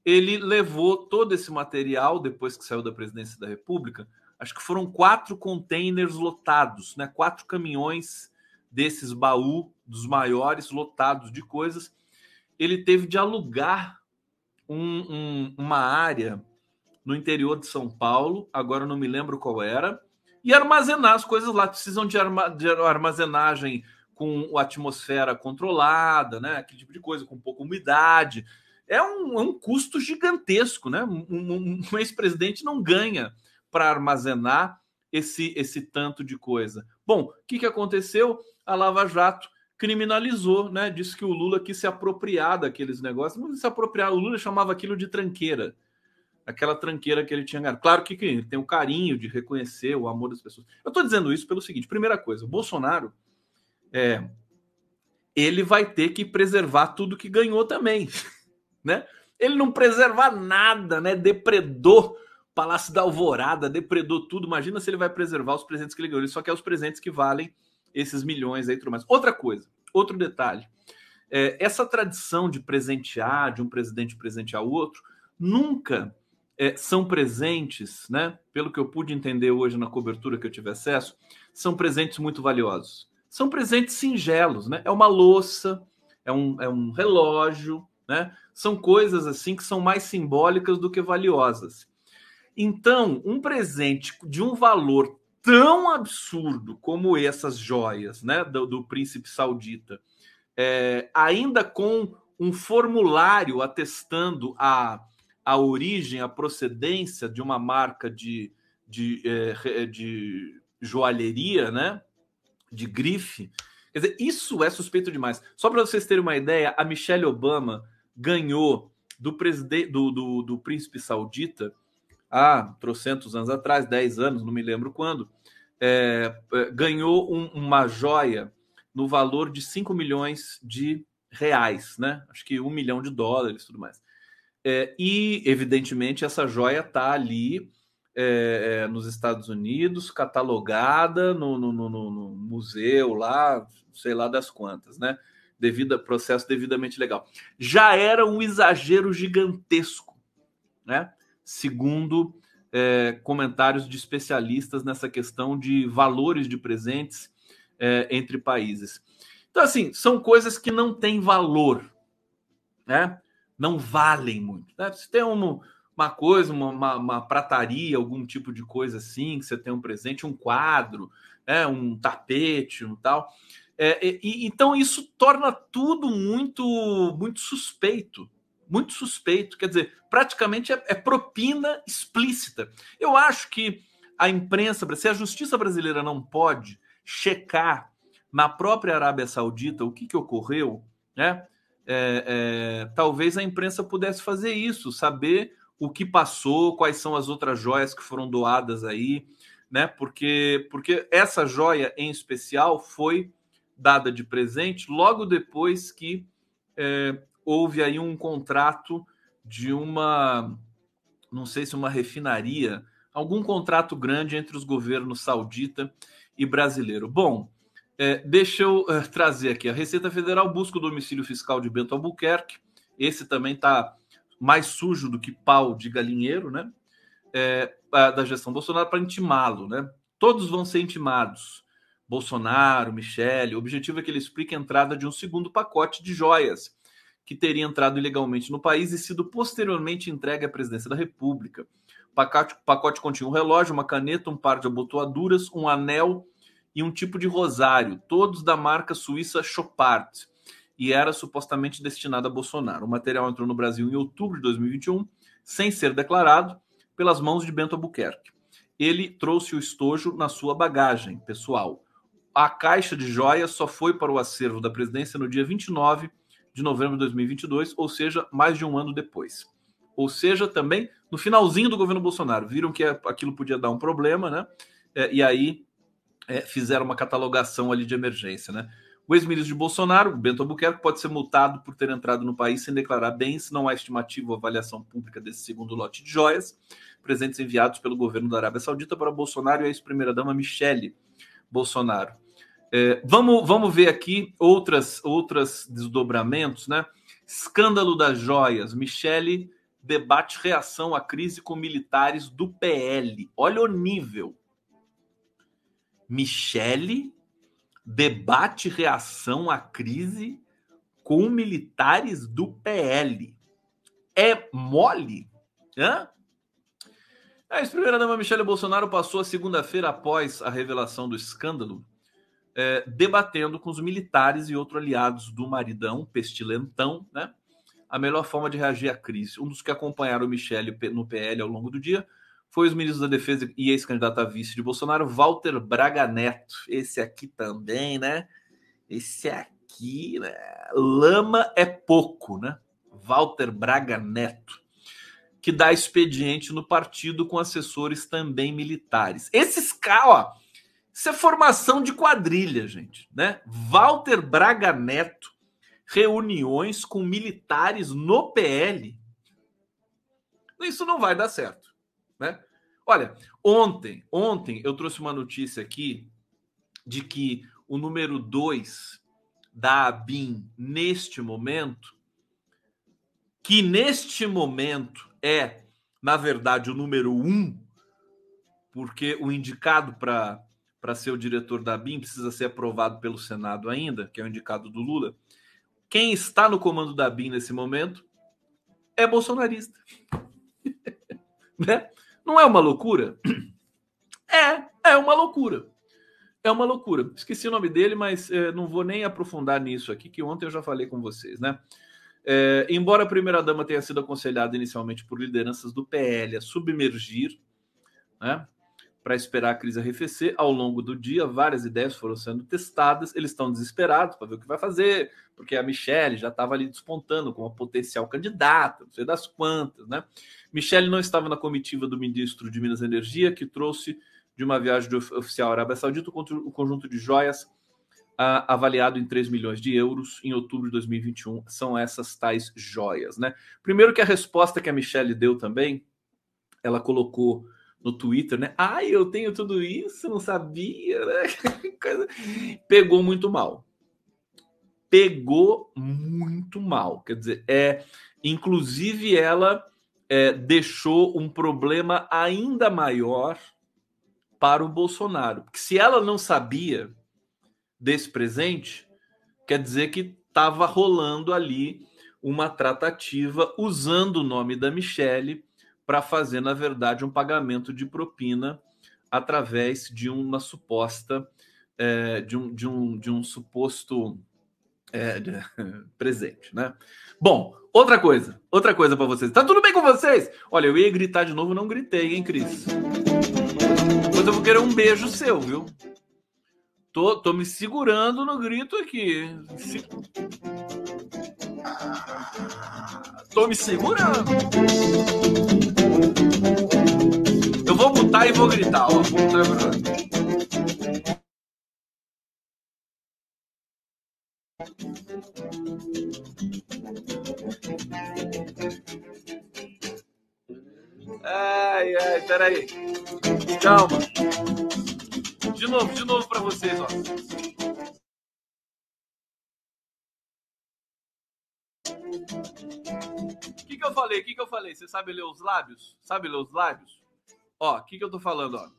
ele levou todo esse material depois que saiu da presidência da República. Acho que foram quatro containers lotados, né? Quatro caminhões desses baú dos maiores lotados de coisas. Ele teve de alugar um, um, uma área no interior de São Paulo, agora não me lembro qual era, e armazenar as coisas lá. Precisam de, arma, de armazenagem com a atmosfera controlada, né? Aquele tipo de coisa, com pouca umidade. É um, é um custo gigantesco, né? Um, um, um ex-presidente não ganha para armazenar esse, esse tanto de coisa. Bom, o que, que aconteceu? A Lava Jato criminalizou, né? Disse que o Lula quis se apropriar daqueles negócios. Não se apropriar, o Lula chamava aquilo de tranqueira. Aquela tranqueira que ele tinha ganhado. Claro que, tem o carinho de reconhecer o amor das pessoas. Eu estou dizendo isso pelo seguinte: primeira coisa, o Bolsonaro é, ele vai ter que preservar tudo que ganhou também, né? Ele não preservar nada, né? Depredou Palácio da Alvorada, depredou tudo. Imagina se ele vai preservar os presentes que ele ganhou. Ele só quer os presentes que valem esses milhões aí, tudo mais. Outra coisa, outro detalhe. É, essa tradição de presentear, de um presidente presentear o outro, nunca é, são presentes, né? Pelo que eu pude entender hoje na cobertura que eu tive acesso, são presentes muito valiosos são presentes singelos, né? É uma louça, é um, é um relógio, né? São coisas assim que são mais simbólicas do que valiosas. Então, um presente de um valor tão absurdo como essas joias, né, do, do príncipe saudita, é, ainda com um formulário atestando a, a origem, a procedência de uma marca de, de, é, de joalheria, né? de grife. Quer dizer, isso é suspeito demais. Só para vocês terem uma ideia, a Michelle Obama ganhou do presidente do, do, do príncipe saudita há trocentos anos atrás, 10 anos, não me lembro quando, é, é ganhou um, uma joia no valor de 5 milhões de reais, né? Acho que um milhão de dólares tudo mais. É, e, evidentemente, essa joia está ali é, é, nos Estados Unidos, catalogada no, no, no, no, museu lá, sei lá das quantas, né? Devido processo devidamente legal. Já era um exagero gigantesco, né? Segundo é, comentários de especialistas nessa questão de valores de presentes é, entre países. Então, assim, são coisas que não têm valor, né? Não valem muito. Né? Se tem um, uma coisa, uma, uma, uma, prataria, algum tipo de coisa assim, que você tem um presente, um quadro, né, um tapete, um tal. É, e, então isso torna tudo muito, muito suspeito, muito suspeito. Quer dizer, praticamente é, é propina explícita. Eu acho que a imprensa, se a justiça brasileira não pode checar na própria Arábia Saudita o que, que ocorreu, né? É, é, talvez a imprensa pudesse fazer isso, saber o que passou, quais são as outras joias que foram doadas aí, né? Porque, porque essa joia em especial foi dada de presente logo depois que é, houve aí um contrato de uma, não sei se uma refinaria, algum contrato grande entre os governos saudita e brasileiro. Bom, é, deixa eu é, trazer aqui. A Receita Federal busca o domicílio fiscal de Bento Albuquerque. Esse também está mais sujo do que pau de galinheiro, né? É, da gestão Bolsonaro para intimá-lo, né? Todos vão ser intimados. Bolsonaro, Michele. O objetivo é que ele explique a entrada de um segundo pacote de joias que teria entrado ilegalmente no país e sido posteriormente entregue à presidência da República. O pacote, pacote continha um relógio, uma caneta, um par de abotoaduras, um anel e um tipo de rosário, todos da marca suíça Chopard e era supostamente destinado a Bolsonaro. O material entrou no Brasil em outubro de 2021, sem ser declarado, pelas mãos de Bento Albuquerque. Ele trouxe o estojo na sua bagagem pessoal. A caixa de joias só foi para o acervo da presidência no dia 29 de novembro de 2022, ou seja, mais de um ano depois. Ou seja, também no finalzinho do governo Bolsonaro. Viram que aquilo podia dar um problema, né? É, e aí é, fizeram uma catalogação ali de emergência, né? O ex-ministro de Bolsonaro, Bento Albuquerque, pode ser multado por ter entrado no país sem declarar bens, não há estimativa ou avaliação pública desse segundo lote de joias, presentes enviados pelo governo da Arábia Saudita para Bolsonaro e a ex-primeira-dama Michele Bolsonaro. É, vamos, vamos ver aqui outras outras desdobramentos, né? Escândalo das joias. Michele debate reação à crise com militares do PL. Olha o nível. Michele debate reação à crise com militares do PL. É mole? Hã? A ex-primeira-dama Michele Bolsonaro passou a segunda-feira após a revelação do escândalo é, debatendo com os militares e outros aliados do maridão, pestilentão, né? A melhor forma de reagir à crise. Um dos que acompanharam o Michele no PL ao longo do dia foi os ministros da Defesa e ex-candidato a vice de Bolsonaro, Walter Braga Neto. Esse aqui também, né? Esse aqui, né? Lama é pouco, né? Walter Braga Neto, que dá expediente no partido com assessores também militares. Esses caras, ó isso é formação de quadrilha, gente, né? Walter Braga Neto, reuniões com militares no PL. Isso não vai dar certo, né? Olha, ontem, ontem eu trouxe uma notícia aqui de que o número 2 da ABIN neste momento, que neste momento é, na verdade, o número 1, um, porque o indicado para para ser o diretor da BIM precisa ser aprovado pelo Senado ainda, que é o indicado do Lula. Quem está no comando da BIM nesse momento é bolsonarista. né? Não é uma loucura? É, é uma loucura. É uma loucura. Esqueci o nome dele, mas é, não vou nem aprofundar nisso aqui, que ontem eu já falei com vocês, né? É, embora a primeira-dama tenha sido aconselhada inicialmente por lideranças do PL a submergir, né? Para esperar a crise arrefecer. Ao longo do dia, várias ideias foram sendo testadas. Eles estão desesperados para ver o que vai fazer, porque a Michelle já estava ali despontando como uma potencial candidata, não sei das quantas, né? Michelle não estava na comitiva do ministro de Minas e Energia, que trouxe de uma viagem de oficial à Arábia Saudita o conjunto de joias uh, avaliado em 3 milhões de euros em outubro de 2021. São essas tais joias, né? Primeiro que a resposta que a Michelle deu também, ela colocou no Twitter, né? Ai, eu tenho tudo isso, não sabia, né? Pegou muito mal. Pegou muito mal. Quer dizer, é, inclusive ela é, deixou um problema ainda maior para o Bolsonaro. Porque se ela não sabia desse presente, quer dizer que estava rolando ali uma tratativa usando o nome da Michelle para fazer, na verdade, um pagamento de propina através de uma suposta, é, de, um, de, um, de um suposto é, de, presente, né? Bom, outra coisa, outra coisa para vocês. Tá tudo bem com vocês? Olha, eu ia gritar de novo, não gritei, hein, Cris? Depois eu vou querer um beijo seu, viu? Tô, tô me segurando no grito aqui. Se... Tô me segurando. Eu vou mutar e vou gritar, ó. Vou mutar e vou gritar. Ai, ai, peraí. Calma. De novo, de novo para vocês, ó. Falei? O que, que eu falei? Você sabe ler os lábios? Sabe ler os lábios? Ó, o que, que eu tô falando, ó?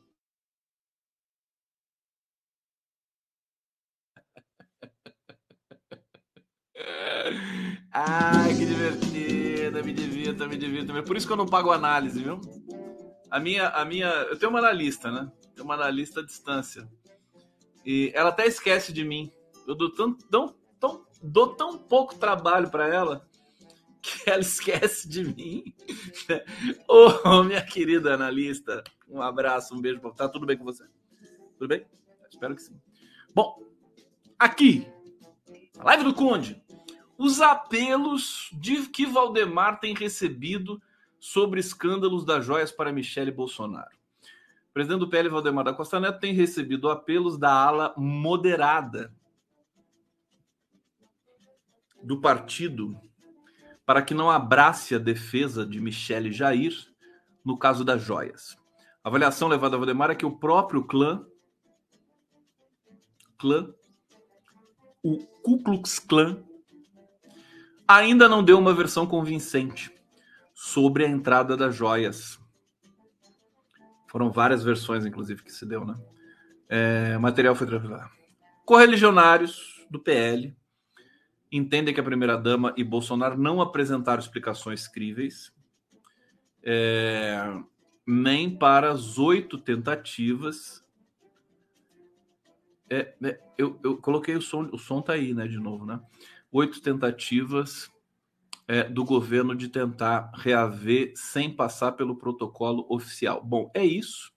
Ai, que divertida, me divirta, me divirta. É por isso que eu não pago análise, viu? A minha, a minha, eu tenho uma analista, né? Tenho uma analista à distância. E ela até esquece de mim. Eu dou tão, tão, tão, dou tão pouco trabalho para ela que ela esquece de mim. Ô, oh, minha querida analista, um abraço, um beijo. Tá tudo bem com você? Tudo bem? Espero que sim. Bom, aqui, live do Conde. Os apelos de que Valdemar tem recebido sobre escândalos das joias para Michele Bolsonaro. O presidente do PL, Valdemar da Costa Neto, tem recebido apelos da ala moderada do partido para que não abrace a defesa de Michele Jair no caso das joias. A avaliação levada a Valdemar é que o próprio clã, clã o Ku Klux Klan ainda não deu uma versão convincente sobre a entrada das joias. Foram várias versões, inclusive, que se deu, né? É, material foi tranquilo. Correligionários do PL entendem que a primeira-dama e Bolsonaro não apresentaram explicações críveis, é, nem para as oito tentativas. É, é, eu, eu, coloquei o som, o som tá aí, né, de novo, né? Oito tentativas é, do governo de tentar reaver sem passar pelo protocolo oficial. Bom, é isso.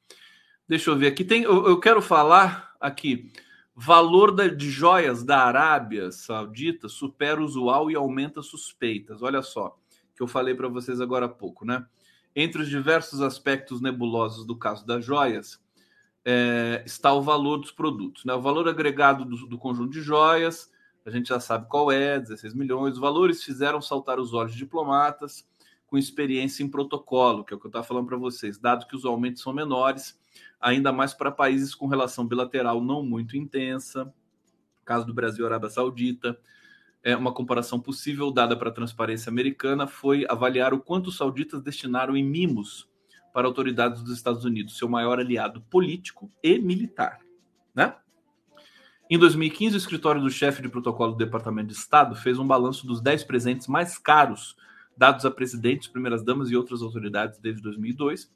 Deixa eu ver aqui. Tem, eu, eu quero falar aqui. Valor da, de joias da Arábia Saudita supera o usual e aumenta suspeitas. Olha só, que eu falei para vocês agora há pouco, né? Entre os diversos aspectos nebulosos do caso das joias, é, está o valor dos produtos. Né? O valor agregado do, do conjunto de joias, a gente já sabe qual é, 16 milhões. Os valores fizeram saltar os olhos de diplomatas com experiência em protocolo, que é o que eu estava falando para vocês, dado que os aumentos são menores, ainda mais para países com relação bilateral não muito intensa, caso do Brasil e Arábia Saudita. É uma comparação possível dada para a transparência americana foi avaliar o quanto os sauditas destinaram em mimos para autoridades dos Estados Unidos, seu maior aliado político e militar, né? Em 2015, o escritório do chefe de protocolo do Departamento de Estado fez um balanço dos 10 presentes mais caros dados a presidentes, primeiras-damas e outras autoridades desde 2002.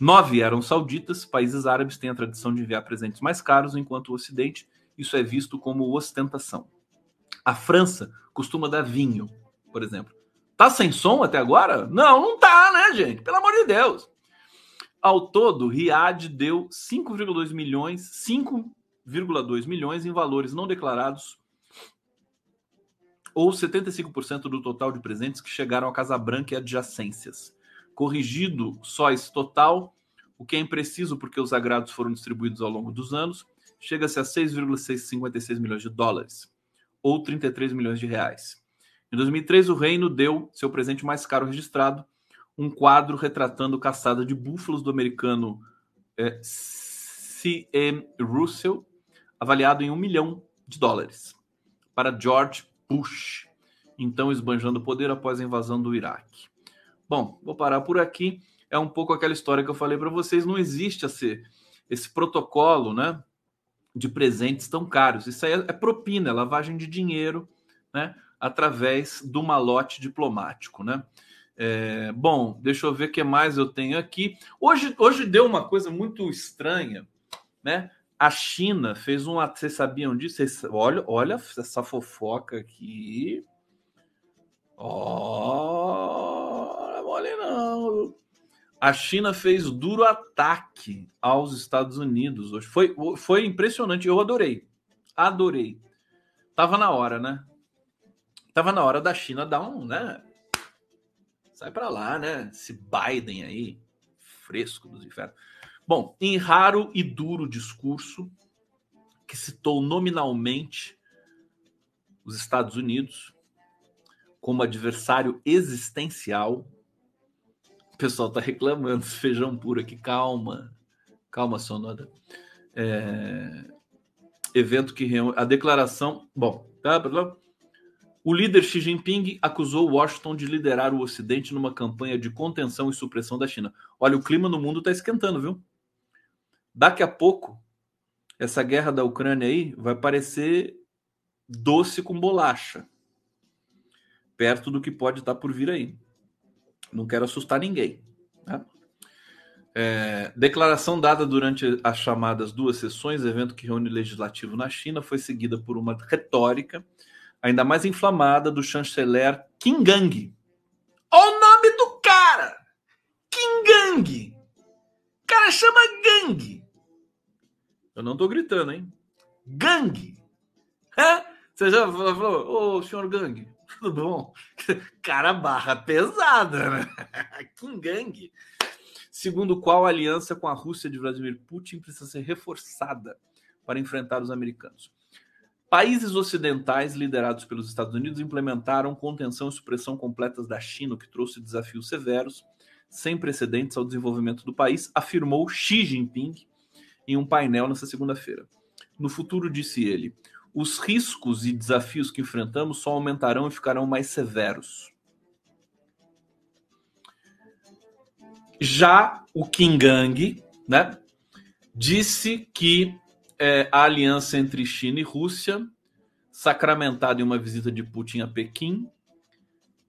Nove eram sauditas, países árabes têm a tradição de enviar presentes mais caros, enquanto o Ocidente isso é visto como ostentação. A França costuma dar vinho, por exemplo. Tá sem som até agora? Não, não tá, né, gente? Pelo amor de Deus. Ao todo, Riad deu 5,2 milhões, 5 1,2 milhões em valores não declarados ou 75% do total de presentes que chegaram à Casa Branca e adjacências. Corrigido só esse total, o que é impreciso porque os agrados foram distribuídos ao longo dos anos, chega-se a 6,656 milhões de dólares, ou 33 milhões de reais. Em 2003, o reino deu seu presente mais caro registrado, um quadro retratando caçada de búfalos do americano é, C.M. Russell, avaliado em um milhão de dólares para George Bush, então esbanjando poder após a invasão do Iraque. Bom, vou parar por aqui. É um pouco aquela história que eu falei para vocês. Não existe esse, esse protocolo, né, de presentes tão caros. Isso aí é, é propina, é lavagem de dinheiro, né, através do malote diplomático, né. É, bom, deixa eu ver o que mais eu tenho aqui. Hoje, hoje deu uma coisa muito estranha, né? A China fez um. Vocês sabiam disso? Vocês, olha, olha essa fofoca aqui. Olha, mole não. A China fez duro ataque aos Estados Unidos hoje. Foi, foi impressionante. Eu adorei. Adorei. Tava na hora, né? Tava na hora da China dar um, né? Sai para lá, né? Esse Biden aí, fresco dos infernos. Bom, em raro e duro discurso, que citou nominalmente os Estados Unidos como adversário existencial, o pessoal está reclamando, feijão puro aqui, calma, calma, Sonoda. É... Evento que reúne. A declaração. Bom, tá, o líder Xi Jinping acusou Washington de liderar o Ocidente numa campanha de contenção e supressão da China. Olha, o clima no mundo está esquentando, viu? Daqui a pouco, essa guerra da Ucrânia aí vai parecer doce com bolacha, perto do que pode estar por vir aí. Não quero assustar ninguém. Né? É, declaração dada durante as chamadas duas sessões, evento que reúne legislativo na China, foi seguida por uma retórica ainda mais inflamada do chanceler Kim Gang. Olha o nome do cara! Kim Gang! O cara chama Gang. Eu não tô gritando, hein? Gangue! Hã? Você já falou, ô senhor Gangue, tudo bom? Cara, barra pesada, né? Kim Gang. Segundo qual a aliança com a Rússia de Vladimir Putin precisa ser reforçada para enfrentar os americanos. Países ocidentais liderados pelos Estados Unidos implementaram contenção e supressão completas da China, o que trouxe desafios severos, sem precedentes ao desenvolvimento do país, afirmou Xi Jinping em um painel nessa segunda-feira. No futuro, disse ele, os riscos e desafios que enfrentamos só aumentarão e ficarão mais severos. Já o Kim Gang, né, disse que é, a aliança entre China e Rússia, sacramentada em uma visita de Putin a Pequim,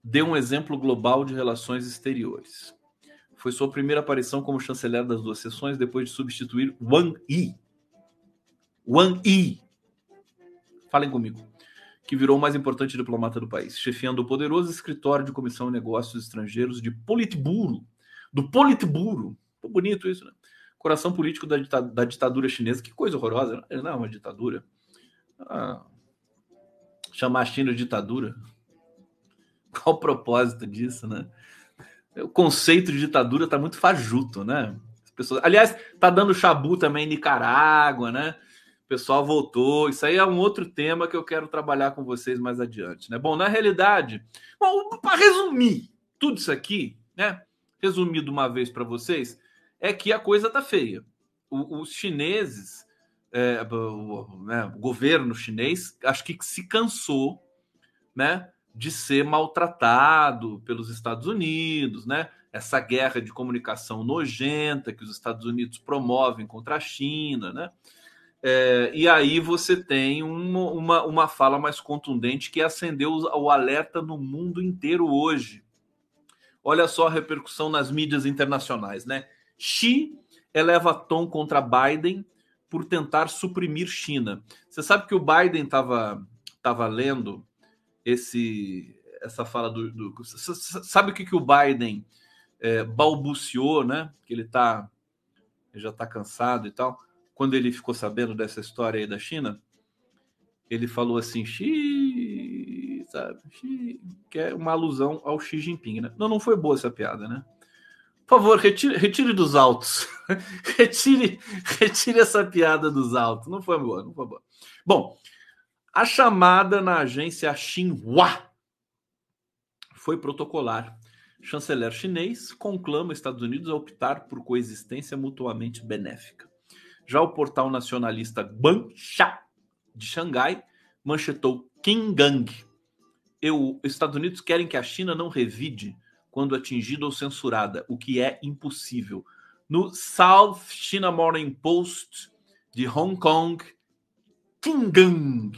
deu um exemplo global de relações exteriores. Foi sua primeira aparição como chanceler das duas sessões, depois de substituir Wang Yi. Wang Yi. Falem comigo. Que virou o mais importante diplomata do país, chefiando o poderoso escritório de Comissão de Negócios Estrangeiros de Politburo. Do Politburo. Bonito isso, né? Coração político da, da ditadura chinesa. Que coisa horrorosa. Não é uma ditadura. Ah, chamar a China de ditadura. Qual o propósito disso, né? O conceito de ditadura está muito fajuto, né? As pessoas... Aliás, tá dando chabu também em Nicarágua, né? Pessoal voltou. Isso aí é um outro tema que eu quero trabalhar com vocês mais adiante, né? Bom, na realidade, para resumir tudo isso aqui, né? Resumido uma vez para vocês, é que a coisa tá feia. Os chineses, é, o, né, o governo chinês, acho que se cansou, né? de ser maltratado pelos Estados Unidos, né? Essa guerra de comunicação nojenta que os Estados Unidos promovem contra a China, né? É, e aí você tem uma, uma, uma fala mais contundente que acendeu o alerta no mundo inteiro hoje. Olha só a repercussão nas mídias internacionais, né? Xi eleva tom contra Biden por tentar suprimir China. Você sabe que o Biden estava tava lendo esse essa fala do, do sabe o que, que o Biden é, balbuciou, né? Que ele tá ele já está cansado e tal. Quando ele ficou sabendo dessa história aí da China, ele falou assim, Xi, sabe, Xi, que é uma alusão ao Xi Jinping, né? Não, não foi boa essa piada, né? Por favor, retire, retire dos altos. retire, retire essa piada dos altos. Não foi boa, não foi boa. Bom, a chamada na agência Xinhua foi protocolar. Chanceler chinês conclama Estados Unidos a optar por coexistência mutuamente benéfica. Já o portal nacionalista Guangxia de Xangai manchetou Qingang. Eu, Estados Unidos querem que a China não revide quando atingida ou censurada, o que é impossível. No South China Morning Post de Hong Kong, Qingang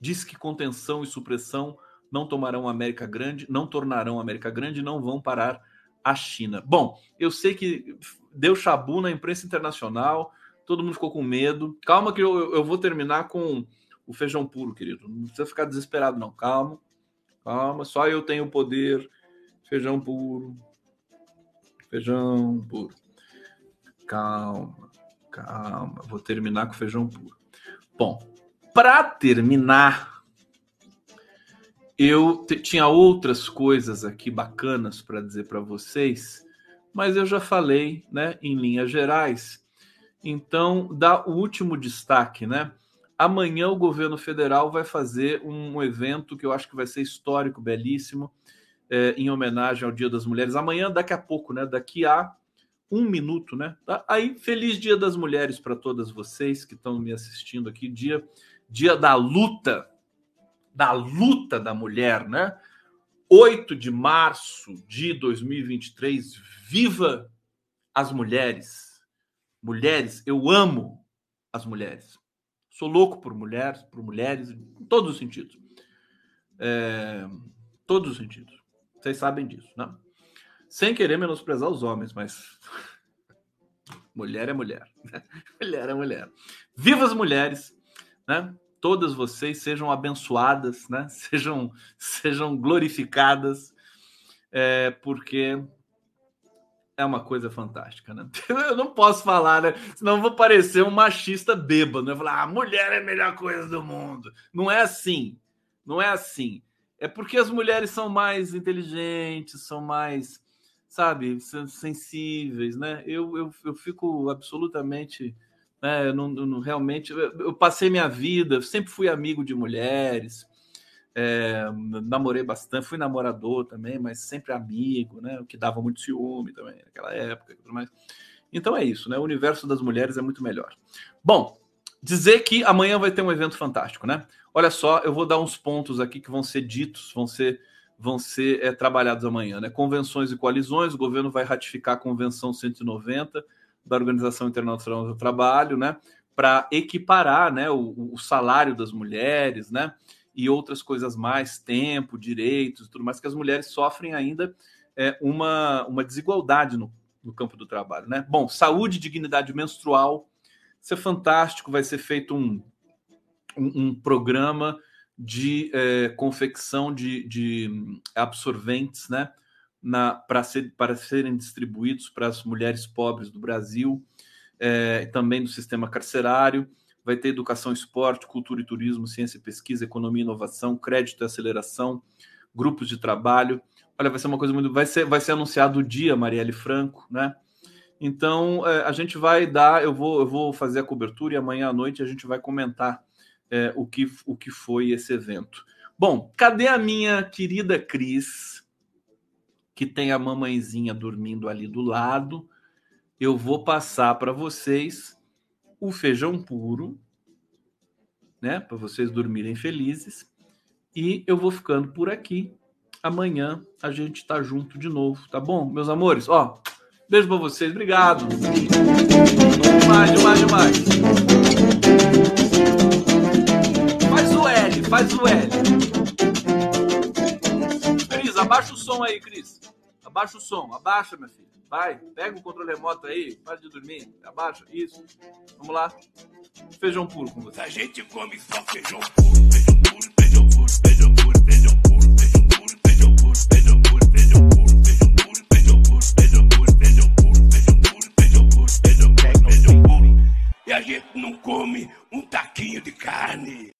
diz que contenção e supressão não tomarão a América Grande, não tornarão a América Grande, não vão parar a China. Bom, eu sei que deu chabu na imprensa internacional, todo mundo ficou com medo. Calma que eu, eu vou terminar com o feijão puro, querido. Não precisa ficar desesperado, não. Calma, calma. Só eu tenho poder. Feijão puro. Feijão puro. Calma, calma. Vou terminar com feijão puro. Bom, para terminar, eu tinha outras coisas aqui bacanas para dizer para vocês, mas eu já falei, né, em linhas gerais. Então, dá o último destaque, né? Amanhã o governo federal vai fazer um evento que eu acho que vai ser histórico, belíssimo, é, em homenagem ao Dia das Mulheres. Amanhã, daqui a pouco, né? Daqui a um minuto, né? Tá? Aí, feliz Dia das Mulheres para todas vocês que estão me assistindo aqui. Dia dia da luta, da luta da mulher, né? 8 de março de 2023, viva as mulheres. Mulheres, eu amo as mulheres. Sou louco por mulheres, por mulheres, em todos os sentidos. É, todos os sentidos. Vocês sabem disso, né? Sem querer menosprezar os homens, mas mulher é mulher. Né? Mulher é mulher. Viva as mulheres, né? todas vocês sejam abençoadas, né? Sejam, sejam glorificadas, é, porque é uma coisa fantástica, né? Eu não posso falar, né? Senão eu vou parecer um machista bêbado, né? Falar, ah, mulher é a melhor coisa do mundo. Não é assim. Não é assim. É porque as mulheres são mais inteligentes, são mais, sabe, sensíveis, né? Eu, eu, eu fico absolutamente né? Eu não, não, realmente, eu passei minha vida, sempre fui amigo de mulheres, é, namorei bastante, fui namorador também, mas sempre amigo, né? O que dava muito ciúme também naquela época e tudo mais. Então é isso, né? O universo das mulheres é muito melhor. Bom, dizer que amanhã vai ter um evento fantástico, né? Olha só, eu vou dar uns pontos aqui que vão ser ditos, vão ser vão ser é, trabalhados amanhã, né? Convenções e coalizões, o governo vai ratificar a convenção 190 da Organização Internacional do Trabalho, né? Para equiparar, né, o, o, salário das mulheres, né? E outras coisas mais, tempo, direitos, tudo mais que as mulheres sofrem ainda é, uma, uma desigualdade no, no campo do trabalho, né? Bom, saúde e dignidade menstrual, isso é fantástico, vai ser feito um, um, um programa de é, confecção de, de, absorventes, né? Para ser, para serem distribuídos para as mulheres pobres do Brasil, é, também do sistema carcerário. Vai ter educação, esporte, cultura e turismo, ciência e pesquisa, economia e inovação, crédito e aceleração, grupos de trabalho. Olha, vai ser uma coisa muito. Vai ser, vai ser anunciado o dia, Marielle Franco, né? Então, é, a gente vai dar, eu vou, eu vou fazer a cobertura e amanhã à noite a gente vai comentar é, o, que, o que foi esse evento. Bom, cadê a minha querida Cris, que tem a mamãezinha dormindo ali do lado? Eu vou passar para vocês o feijão puro, né, para vocês dormirem felizes. E eu vou ficando por aqui. Amanhã a gente está junto de novo, tá bom, meus amores? Ó, beijo para vocês, obrigado. Demais, demais, demais. Faz o L. Cris, abaixa o som aí, Cris. Abaixa o som, abaixa, minha filha. Vai, pega o controle remoto aí, para de dormir, abaixa, isso. Vamos lá. Feijão puro com você. A gente come só feijão puro, feijão puro, feijão puro, feijão puro, feijão puro, feijão puro, feijão puro, feijão puro, feijão puro. E a gente não come um taquinho de carne.